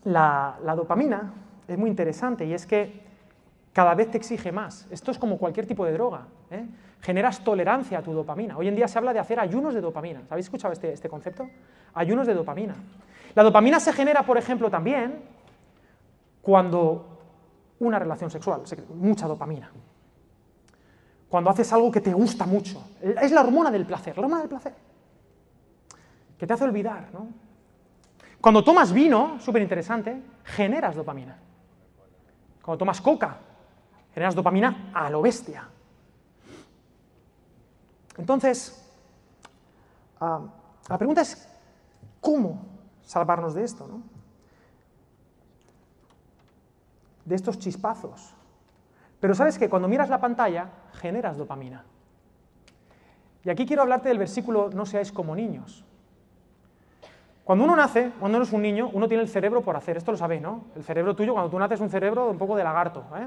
la, la dopamina es muy interesante y es que cada vez te exige más. Esto es como cualquier tipo de droga. ¿eh? Generas tolerancia a tu dopamina. Hoy en día se habla de hacer ayunos de dopamina. ¿Habéis escuchado este, este concepto? Ayunos de dopamina. La dopamina se genera, por ejemplo, también cuando una relación sexual, mucha dopamina. Cuando haces algo que te gusta mucho. Es la hormona del placer, la hormona del placer. Que te hace olvidar, ¿no? Cuando tomas vino, súper interesante, generas dopamina. Cuando tomas coca, generas dopamina a lo bestia. Entonces, ah, la pregunta es, ¿cómo salvarnos de esto? De estos chispazos. Pero sabes que cuando miras la pantalla, generas dopamina. Y aquí quiero hablarte del versículo, no seáis como niños. Cuando uno nace, cuando uno es un niño, uno tiene el cerebro por hacer. Esto lo sabéis, ¿no? El cerebro tuyo, cuando tú naces, es un cerebro un poco de lagarto. ¿eh?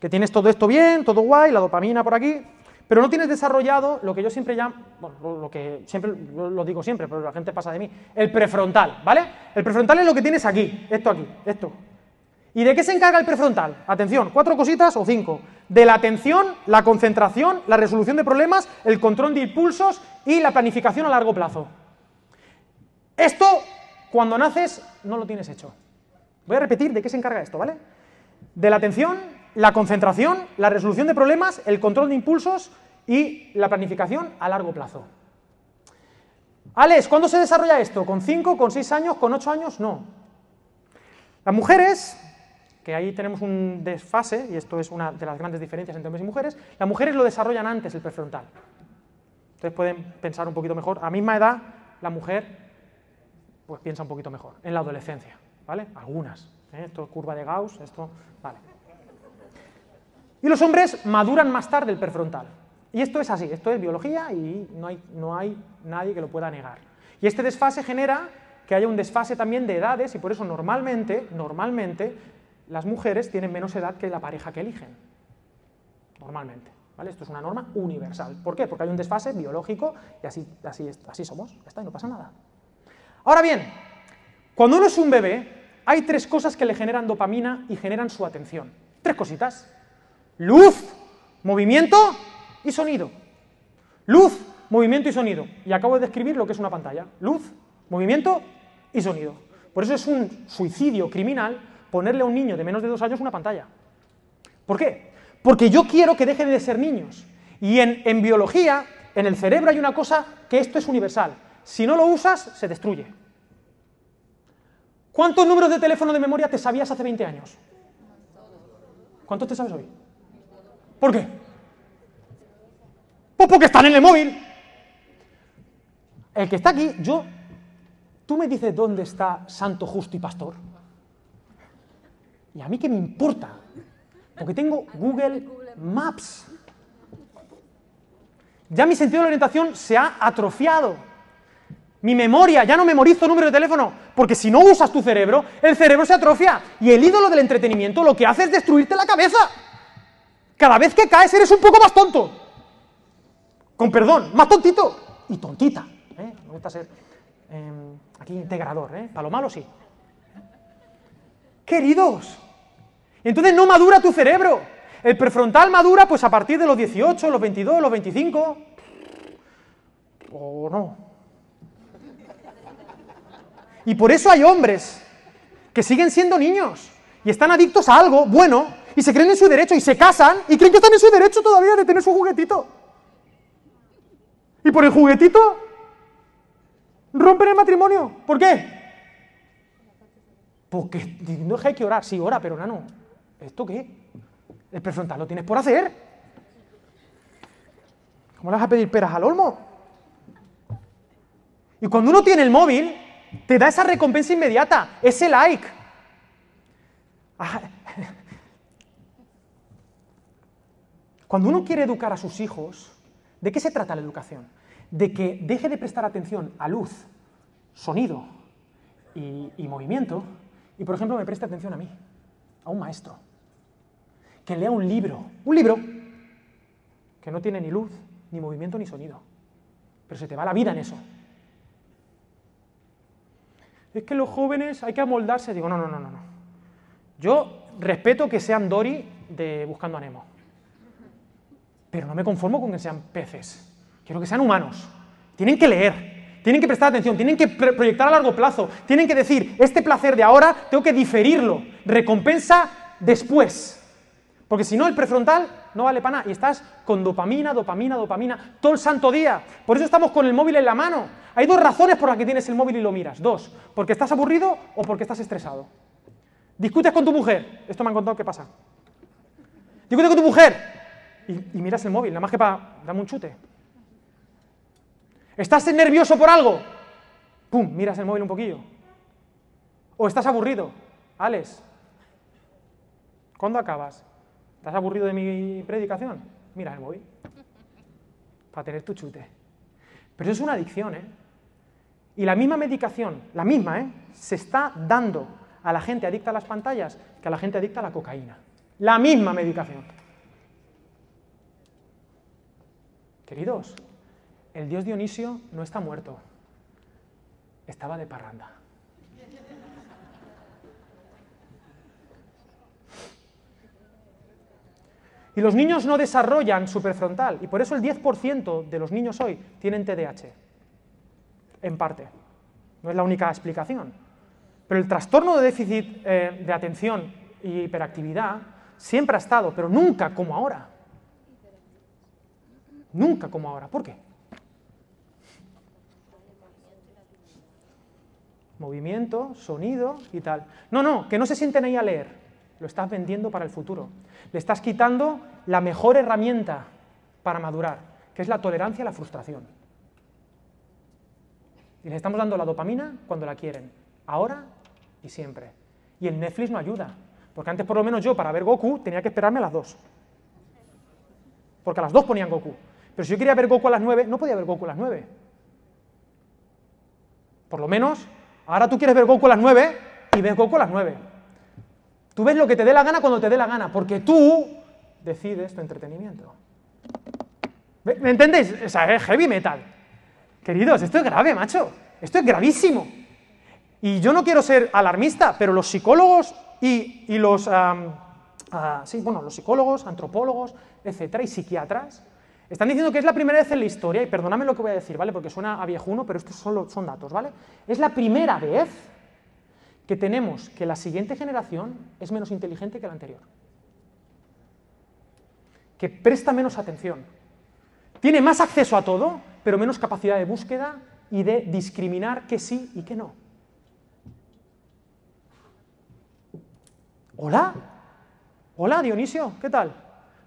Que tienes todo esto bien, todo guay, la dopamina por aquí, pero no tienes desarrollado lo que yo siempre llamo, bueno, lo que siempre lo digo siempre, pero la gente pasa de mí, el prefrontal, ¿vale? El prefrontal es lo que tienes aquí, esto aquí, esto. ¿Y de qué se encarga el prefrontal? Atención, cuatro cositas o cinco. De la atención, la concentración, la resolución de problemas, el control de impulsos y la planificación a largo plazo. Esto, cuando naces, no lo tienes hecho. Voy a repetir de qué se encarga esto, ¿vale? De la atención, la concentración, la resolución de problemas, el control de impulsos y la planificación a largo plazo. Alex, ¿cuándo se desarrolla esto? ¿Con 5, con 6 años, con 8 años? No. Las mujeres, que ahí tenemos un desfase, y esto es una de las grandes diferencias entre hombres y mujeres, las mujeres lo desarrollan antes el prefrontal. Ustedes pueden pensar un poquito mejor. A misma edad, la mujer pues piensa un poquito mejor. En la adolescencia, ¿vale? Algunas. ¿eh? Esto es curva de Gauss, esto, vale. Y los hombres maduran más tarde el prefrontal. Y esto es así, esto es biología y no hay, no hay nadie que lo pueda negar. Y este desfase genera que haya un desfase también de edades y por eso normalmente, normalmente, las mujeres tienen menos edad que la pareja que eligen. Normalmente. ¿Vale? Esto es una norma universal. ¿Por qué? Porque hay un desfase biológico y así, así, así somos. Está, y no pasa nada. Ahora bien, cuando uno es un bebé, hay tres cosas que le generan dopamina y generan su atención. Tres cositas. Luz, movimiento y sonido. Luz, movimiento y sonido. Y acabo de describir lo que es una pantalla. Luz, movimiento y sonido. Por eso es un suicidio criminal ponerle a un niño de menos de dos años una pantalla. ¿Por qué? Porque yo quiero que dejen de ser niños. Y en, en biología, en el cerebro hay una cosa que esto es universal. Si no lo usas, se destruye. ¿Cuántos números de teléfono de memoria te sabías hace 20 años? ¿Cuántos te sabes hoy? ¿Por qué? Pues porque están en el móvil. El que está aquí, yo, tú me dices dónde está Santo Justo y Pastor. Y a mí qué me importa, porque tengo Google Maps. Ya mi sentido de orientación se ha atrofiado. Mi memoria, ya no memorizo número de teléfono, porque si no usas tu cerebro, el cerebro se atrofia. Y el ídolo del entretenimiento lo que hace es destruirte la cabeza. Cada vez que caes eres un poco más tonto. Con perdón, más tontito. Y tontita. ¿eh? Me gusta ser eh, aquí integrador, ¿eh? Para lo malo sí. Queridos, entonces no madura tu cerebro. El prefrontal madura pues a partir de los 18, los 22, los 25. O no. Y por eso hay hombres que siguen siendo niños y están adictos a algo bueno y se creen en su derecho y se casan y creen que están en su derecho todavía de tener su juguetito. Y por el juguetito rompen el matrimonio. ¿Por qué? Porque no es que hay que orar. Sí, ora, pero no. ¿Esto qué? El prefrontal lo tienes por hacer. ¿Cómo le vas a pedir peras al olmo? Y cuando uno tiene el móvil, te da esa recompensa inmediata, ese like. Ah. Cuando uno quiere educar a sus hijos, ¿de qué se trata la educación? De que deje de prestar atención a luz, sonido y, y movimiento, y por ejemplo me preste atención a mí, a un maestro que lea un libro, un libro que no tiene ni luz, ni movimiento, ni sonido. Pero se te va la vida en eso. Es que los jóvenes hay que amoldarse. Digo, no, no, no, no. Yo respeto que sean Dory de Buscando a Nemo. Pero no me conformo con que sean peces. Quiero que sean humanos. Tienen que leer, tienen que prestar atención, tienen que proyectar a largo plazo, tienen que decir, este placer de ahora tengo que diferirlo, recompensa después. Porque si no, el prefrontal no vale para nada. Y estás con dopamina, dopamina, dopamina, todo el santo día. Por eso estamos con el móvil en la mano. Hay dos razones por las que tienes el móvil y lo miras. Dos. Porque estás aburrido o porque estás estresado. Discutes con tu mujer. Esto me han contado qué pasa. Discutes con tu mujer. Y, y miras el móvil, nada más que para darme un chute. ¿Estás nervioso por algo? ¡Pum! Miras el móvil un poquillo. ¿O estás aburrido? Alex, ¿cuándo acabas? ¿Estás aburrido de mi predicación? Mira el móvil. Para tener tu chute. Pero eso es una adicción, ¿eh? Y la misma medicación, la misma, ¿eh? Se está dando a la gente adicta a las pantallas que a la gente adicta a la cocaína. La misma medicación. Queridos, el dios Dionisio no está muerto, estaba de parranda. Y los niños no desarrollan su prefrontal, y por eso el 10% de los niños hoy tienen TDAH, en parte. No es la única explicación. Pero el trastorno de déficit eh, de atención y hiperactividad siempre ha estado, pero nunca como ahora. Nunca como ahora. ¿Por qué? Movimiento, sonido y tal. No, no, que no se sienten ahí a leer. Lo estás vendiendo para el futuro. Le estás quitando la mejor herramienta para madurar, que es la tolerancia a la frustración. Y le estamos dando la dopamina cuando la quieren, ahora y siempre. Y el Netflix no ayuda, porque antes por lo menos yo para ver Goku tenía que esperarme a las dos. Porque a las dos ponían Goku. Pero si yo quería ver Goku a las nueve, no podía ver Goku a las nueve. Por lo menos, ahora tú quieres ver Goku a las nueve y ves Goku a las nueve. Tú ves lo que te dé la gana cuando te dé la gana, porque tú decides tu entretenimiento. ¿Me entendéis? O sea, es heavy metal. Queridos, esto es grave, macho. Esto es gravísimo. Y yo no quiero ser alarmista, pero los psicólogos y, los, ah, sí, bueno, los psicólogos, antropólogos, etcétera, y psiquiatras, Están diciendo que es la primera vez en la historia, y perdóname lo que voy a decir, ¿vale? Porque suena a viejuno, pero estos son, son datos, ¿vale? Es la primera vez que tenemos que la siguiente generación es menos inteligente que la anterior. Que presta menos atención. Tiene más acceso a todo, pero menos capacidad de búsqueda y de discriminar qué sí y qué no. Hola, hola Dionisio, ¿qué tal?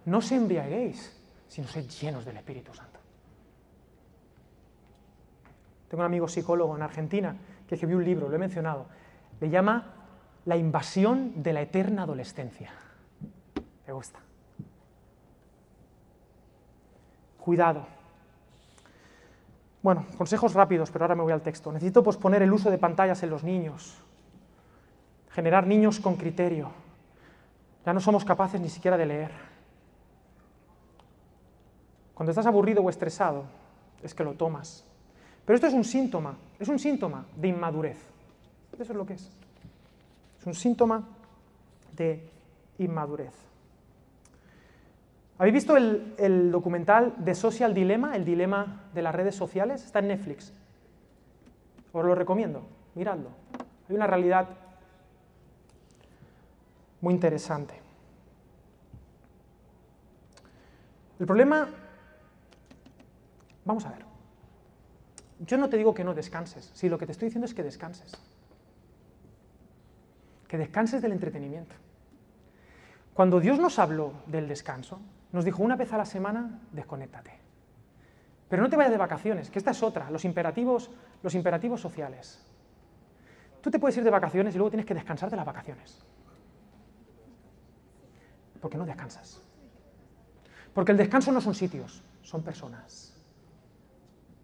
No os embriaguéis, sino sed llenos del Espíritu Santo. Tengo un amigo psicólogo en Argentina que escribió un libro, lo he mencionado, le llama La invasión de la eterna adolescencia. Me gusta. Cuidado. Bueno, consejos rápidos, pero ahora me voy al texto. Necesito posponer el uso de pantallas en los niños, generar niños con criterio. Ya no somos capaces ni siquiera de leer. Cuando estás aburrido o estresado, es que lo tomas. Pero esto es un síntoma, es un síntoma de inmadurez. Eso es lo que es. Es un síntoma de inmadurez. ¿Habéis visto el, documental The Social Dilemma, el dilema de las redes sociales? Está en Netflix. Os lo recomiendo, miradlo. Hay una realidad muy interesante. El problema, vamos a ver, yo no te digo que no descanses, si lo que te estoy diciendo es que descanses, que descanses del entretenimiento. Cuando Dios nos habló del descanso, nos dijo una vez a la semana, desconéctate. Pero no te vayas de vacaciones, que esta es otra, los imperativos, los imperativos sociales. Tú te puedes ir de vacaciones y luego tienes que descansar de las vacaciones porque no descansas. Porque el descanso no son sitios, son personas.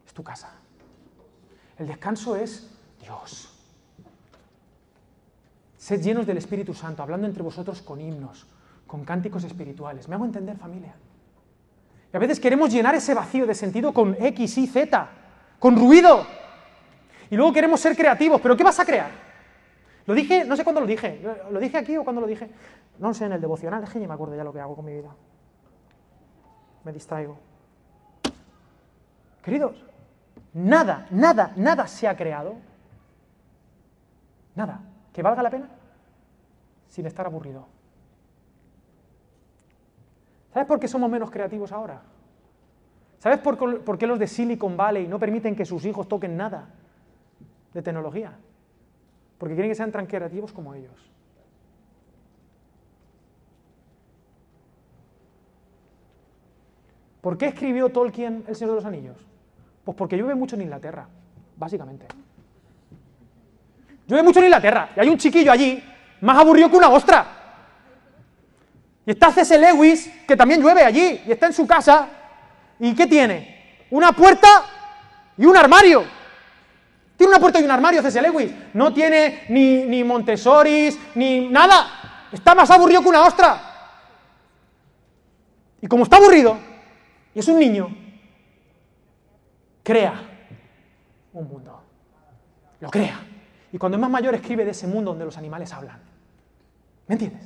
Es tu casa. El descanso es Dios. Sed llenos del Espíritu Santo, hablando entre vosotros con himnos, con cánticos espirituales. ¿Me hago entender, familia? Y a veces queremos llenar ese vacío de sentido con X, Y, Z, con ruido. Y luego queremos ser creativos, pero ¿qué vas a crear? Lo dije, no sé cuándo lo dije, lo dije aquí o cuándo lo dije, no sé, en el devocional, es que ni me acuerdo ya lo que hago con mi vida. Me distraigo. Queridos, nada, nada, nada se ha creado, nada, que valga la pena sin estar aburrido. ¿Sabes por qué somos menos creativos ahora? ¿Sabes por, por qué los de Silicon Valley no permiten que sus hijos toquen nada de tecnología? porque quieren que sean tan creativos como ellos. ¿Por qué escribió Tolkien El Señor de los Anillos? Pues porque llueve mucho en Inglaterra, básicamente. Llueve mucho en Inglaterra y hay un chiquillo allí más aburrido que una ostra. Y está C.S. Lewis, que también llueve allí, y está en su casa. ¿Y qué tiene? Una puerta y un armario. Tiene una puerta y un armario, C.S. Lewis. No tiene ni, ni Montessori, ni nada. Está más aburrido que una ostra. Y como está aburrido, y es un niño, crea un mundo. Lo crea. Y cuando es más mayor escribe de ese mundo donde los animales hablan. ¿Me entiendes?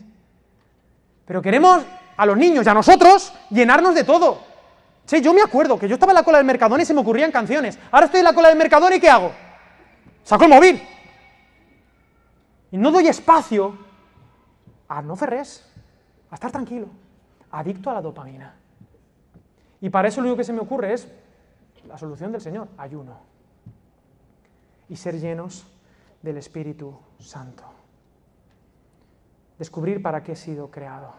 Pero queremos a los niños y a nosotros llenarnos de todo. Sí, yo me acuerdo que yo estaba en la cola del Mercadona y se me ocurrían canciones. Ahora estoy en la cola del Mercadona y ¿qué hago? Saco el móvil. Y no doy espacio a no ferres, a estar tranquilo, adicto a la dopamina. Y para eso lo único que se me ocurre es la solución del Señor, ayuno. Y ser llenos del Espíritu Santo. Descubrir para qué he sido creado.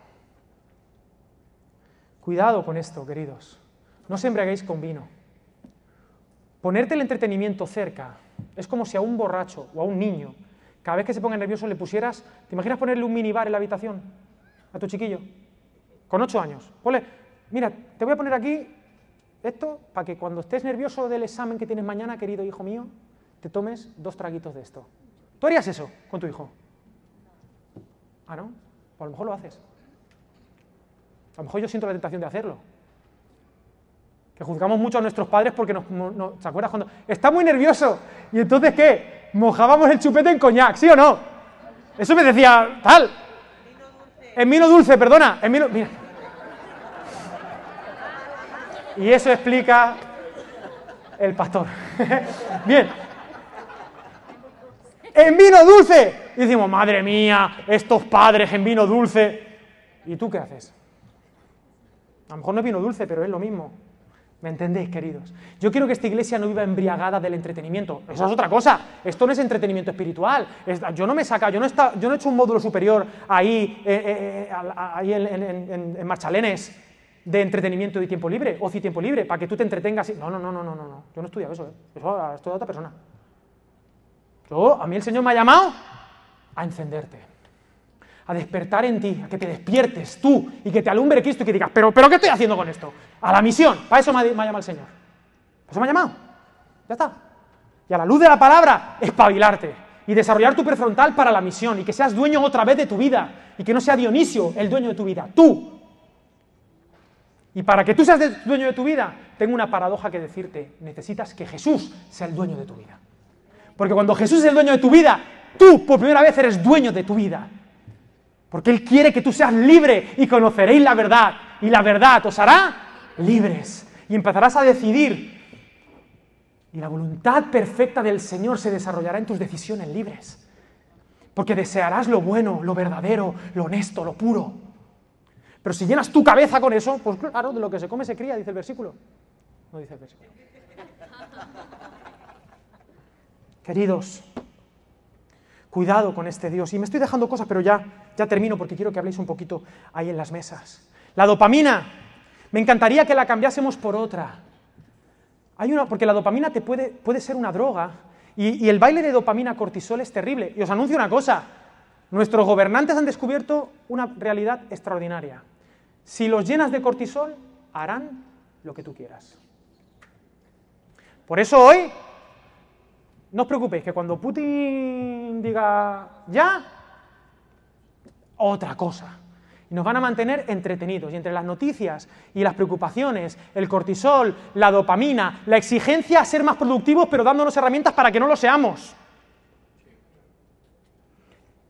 Cuidado con esto, queridos. No se embriaguéis con vino. Ponerte el entretenimiento cerca es como si a un borracho o a un niño, cada vez que se ponga nervioso le pusieras, ¿te imaginas ponerle un minibar en la habitación a tu chiquillo? Con ocho años. Ponle, mira, te voy a poner aquí esto para que cuando estés nervioso del examen que tienes mañana, querido hijo mío, te tomes dos traguitos de esto. ¿Tú harías eso con tu hijo? Ah, ¿no? Pues a lo mejor lo haces. A lo mejor yo siento la tentación de hacerlo que juzgamos mucho a nuestros padres porque nos, ¿se acuerdas cuando está muy nervioso? Y entonces ¿qué? Mojábamos el chupete en coñac, ¿sí o no? Eso me decía tal. En vino dulce, perdona, en vino, mira. Y eso explica el pastor. Bien. En vino dulce. Y decimos, madre mía, estos padres en vino dulce. ¿Y tú qué haces? A lo mejor no es vino dulce, pero es lo mismo. ¿Me entendéis, queridos? Yo quiero que esta iglesia no viva embriagada del entretenimiento. Eso es otra cosa. Esto no es entretenimiento espiritual. yo no me saca, yo no, está, yo no he hecho un módulo superior ahí, eh, eh, eh, ahí en, en, Marchalenes de entretenimiento y tiempo libre, ocio y tiempo libre, para que tú te entretengas. No, no, no, no, no, no. Yo no he estudiado eso. Eso es de otra persona. Yo, a mí el Señor me ha llamado a encenderte a despertar en ti, a que te despiertes tú y que te alumbre Cristo y que digas, pero, pero ¿qué estoy haciendo con esto? A la misión, para eso me ha, llamado el Señor. Para eso me ha llamado. Ya está. Y a la luz de la palabra, espabilarte y desarrollar tu prefrontal para la misión y que seas dueño otra vez de tu vida y que no sea Dionisio el dueño de tu vida, tú. Y para que tú seas dueño de tu vida, tengo una paradoja que decirte, necesitas que Jesús sea el dueño de tu vida. Porque cuando Jesús es el dueño de tu vida, tú por primera vez eres dueño de tu vida. Porque Él quiere que tú seas libre y conoceréis la verdad. Y la verdad os hará libres. Y empezarás a decidir. Y la voluntad perfecta del Señor se desarrollará en tus decisiones libres. Porque desearás lo bueno, lo verdadero, lo honesto, lo puro. Pero si llenas tu cabeza con eso, pues claro, de lo que se come se cría, dice el versículo. No dice el versículo. Queridos, Cuidado con este Dios. Y me estoy dejando cosas, pero ya, ya termino porque quiero que habléis un poquito ahí en las mesas. La dopamina. Me encantaría que la cambiásemos por otra. Hay una, porque la dopamina te puede, puede ser una droga. Y, y el baile de dopamina cortisol es terrible. Y os anuncio una cosa. Nuestros gobernantes han descubierto una realidad extraordinaria. Si los llenas de cortisol, harán lo que tú quieras. Por eso hoy no os preocupéis, que cuando Putin diga ya, otra cosa. Y nos van a mantener entretenidos. Y entre las noticias y las preocupaciones, el cortisol, la dopamina, la exigencia a ser más productivos, pero dándonos herramientas para que no lo seamos.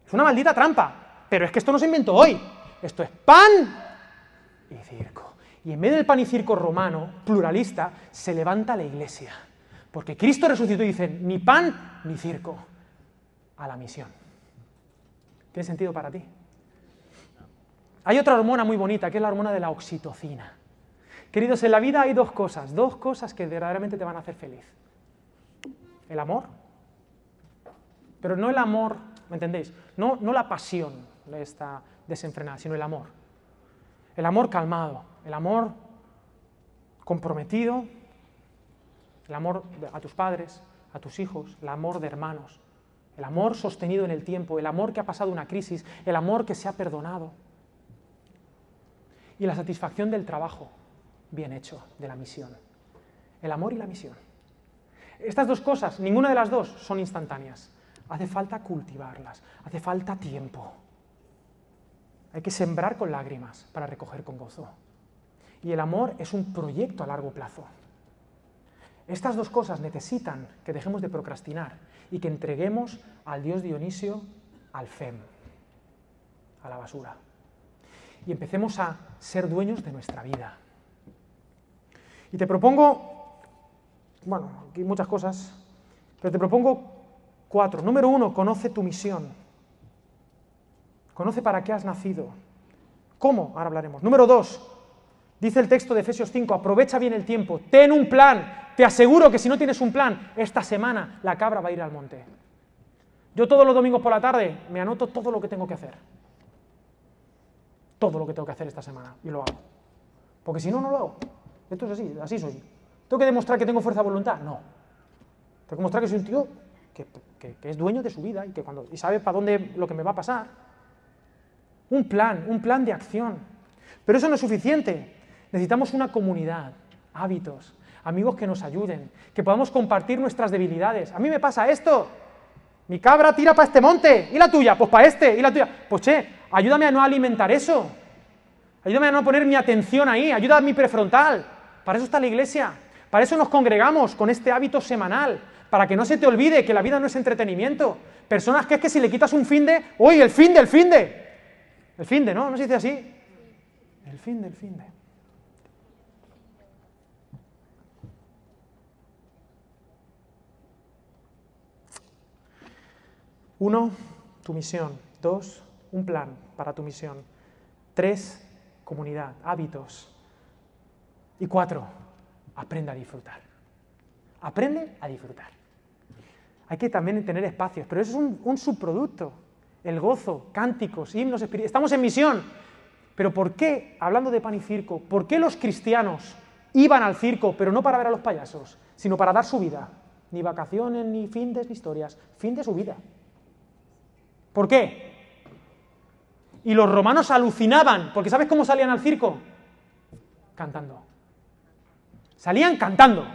Es una maldita trampa. Pero es que esto no se inventó hoy. Esto es pan y circo. Y en medio del pan y circo romano, pluralista, se levanta la iglesia porque Cristo resucitó y dice, ni pan ni circo, a la misión. ¿Tiene sentido para ti? Hay otra hormona muy bonita, que es la hormona de la oxitocina. Queridos, en la vida hay dos cosas, dos cosas que verdaderamente te van a hacer feliz. El amor, pero no el amor, ¿me entendéis? No, no la pasión esta desenfrenada, sino el amor. El amor calmado, el amor comprometido, el amor a tus padres, a tus hijos, el amor de hermanos, el amor sostenido en el tiempo, el amor que ha pasado una crisis, el amor que se ha perdonado y la satisfacción del trabajo bien hecho, de la misión. El amor y la misión. Estas dos cosas, ninguna de las dos son instantáneas. Hace falta cultivarlas, hace falta tiempo. Hay que sembrar con lágrimas para recoger con gozo. Y el amor es un proyecto a largo plazo. Estas dos cosas necesitan que dejemos de procrastinar y que entreguemos al dios Dionisio al FEM, a la basura. Y empecemos a ser dueños de nuestra vida. Y te propongo, bueno, aquí muchas cosas, pero te propongo cuatro. Número uno, conoce tu misión. Conoce para qué has nacido. ¿Cómo? Ahora hablaremos. Número dos, dice el texto de Efesios 5, aprovecha bien el tiempo, ten un plan, te aseguro que si no tienes un plan, esta semana la cabra va a ir al monte. Yo todos los domingos por la tarde me anoto todo lo que tengo que hacer. Todo lo que tengo que hacer esta semana y lo hago. Porque si no, no lo hago. Esto es así, así soy. ¿Tengo que demostrar que tengo fuerza de voluntad? No. Tengo que demostrar que soy un tío que, es dueño de su vida y que cuando y sabe para dónde lo que me va a pasar. Un plan, un plan de acción. Pero eso no es suficiente. Necesitamos una comunidad, hábitos, amigos que nos ayuden, que podamos compartir nuestras debilidades. A mí me pasa esto. Mi cabra tira para este monte. ¿Y la tuya? Pues para este. ¿Y la tuya? Pues che, ayúdame a no alimentar eso. Ayúdame a no poner mi atención ahí. Ayuda a mi prefrontal. Para eso está la iglesia. Para eso nos congregamos con este hábito semanal. Para que no se te olvide que la vida no es entretenimiento. Personas que es que si le quitas un fin de, ¡uy, el fin de, el fin de! El fin de, ¿no? ¿No se dice así? El fin de, el fin de. Uno, tu misión. Dos, un plan para tu misión. Tres, comunidad, hábitos. Y cuatro, aprende a disfrutar. Aprende a disfrutar. Hay que también tener espacios, pero eso es un, subproducto. El gozo, cánticos, himnos espirituales. Estamos en misión. Pero ¿por qué, hablando de pan y circo, por qué los cristianos iban al circo, pero no para ver a los payasos, sino para dar su vida? Ni vacaciones, ni fin de historias, fin de su vida. ¿Por qué? Y los romanos alucinaban, porque ¿sabes cómo salían al circo? Cantando. Salían cantando.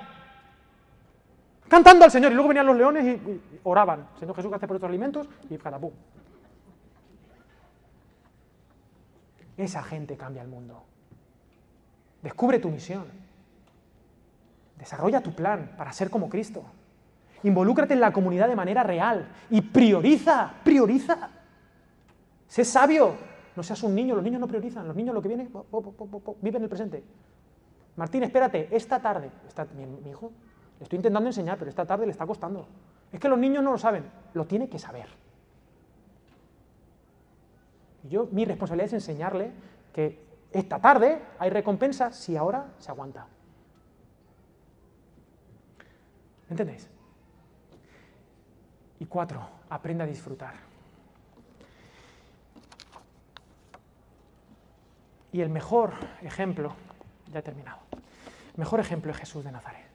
Cantando al Señor. Y luego venían los leones y, oraban. Señor Jesús, gracias por estos alimentos. Y catapum. Esa gente cambia el mundo. Descubre tu misión. Desarrolla tu plan para ser como Cristo. Involúcrate en la comunidad de manera real y prioriza, prioriza. Sé sabio, no seas un niño, los niños no priorizan, los niños lo que viene, viven el presente. Martín, espérate, esta tarde, mi, hijo, le estoy intentando enseñar, pero esta tarde le está costando. Es que los niños no lo saben, lo tiene que saber. Yo, mi responsabilidad es enseñarle que esta tarde hay recompensa si ahora se aguanta. ¿Entendéis? Y cuatro, aprenda a disfrutar. Y el mejor ejemplo, ya he terminado, el mejor ejemplo es Jesús de Nazaret.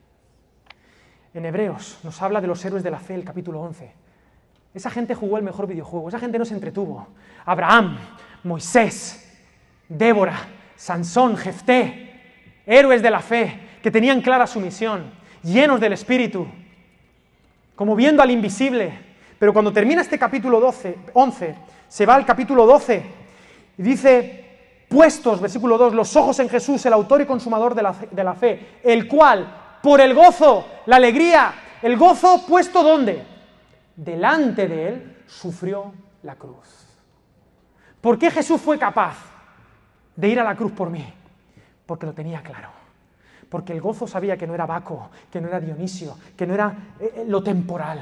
En Hebreos nos habla de los héroes de la fe, el capítulo 11. Esa gente jugó el mejor videojuego, esa gente no se entretuvo. Abraham, Moisés, Débora, Sansón, Jefté, héroes de la fe, que tenían clara su misión, llenos del Espíritu, como viendo al invisible. Pero cuando termina este capítulo 12, 11, se va al capítulo 12 y dice, puestos, versículo 2, los ojos en Jesús, el autor y consumador de la, de la fe, el cual, por el gozo, la alegría, el gozo puesto ¿dónde? Delante de él, sufrió la cruz. ¿Por qué Jesús fue capaz de ir a la cruz por mí? Porque lo tenía claro porque el gozo sabía que no era Baco, que no era Dionisio, que no era eh, eh, lo temporal.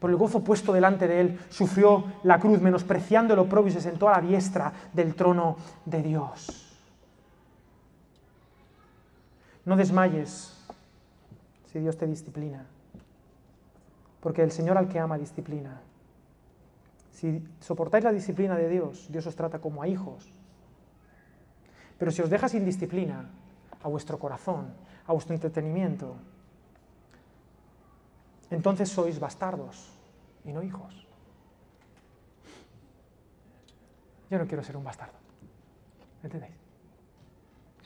Por el gozo puesto delante de él, sufrió la cruz, menospreciando el oprobio y se sentó a la diestra del trono de Dios. No desmayes si Dios te disciplina, porque el Señor al que ama disciplina. Si soportáis la disciplina de Dios, Dios os trata como a hijos. Pero si os deja sin disciplina, a vuestro corazón, a vuestro entretenimiento, entonces sois bastardos y no hijos. Yo no quiero ser un bastardo. ¿Entendéis?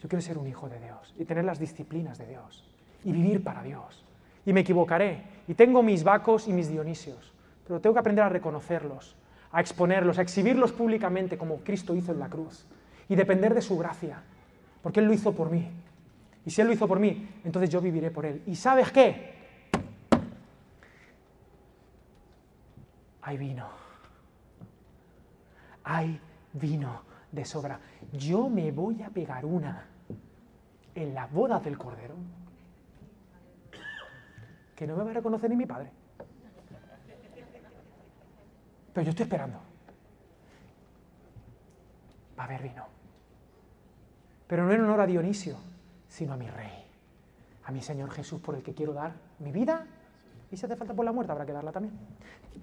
Yo quiero ser un hijo de Dios y tener las disciplinas de Dios y vivir para Dios. Y me equivocaré y tengo mis vacos y mis dionisios, pero tengo que aprender a reconocerlos, a exponerlos, a exhibirlos públicamente como Cristo hizo en la cruz y depender de su gracia, porque Él lo hizo por mí. Y si Él lo hizo por mí, entonces yo viviré por Él. ¿Y sabes qué? Hay vino. Hay vino de sobra. Yo me voy a pegar una en la boda del Cordero que no me va a reconocer ni mi padre. Pero yo estoy esperando. Va a haber vino. Pero no en honor a Dionisio, sino a mi Rey, a mi Señor Jesús, por el que quiero dar mi vida, y si hace falta por la muerte, habrá que darla también.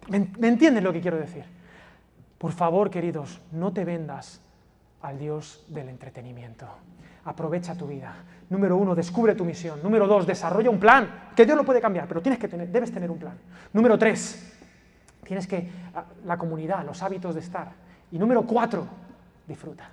¿Me, ¿Me entiendes lo que quiero decir? Por favor, queridos, no te vendas al Dios del entretenimiento. Aprovecha tu vida. Número uno, descubre tu misión. Número dos, desarrolla un plan, que Dios lo puede cambiar, pero tienes que tener, debes tener un plan. Número tres, tienes que, la comunidad, los hábitos de estar. Y número cuatro, disfruta.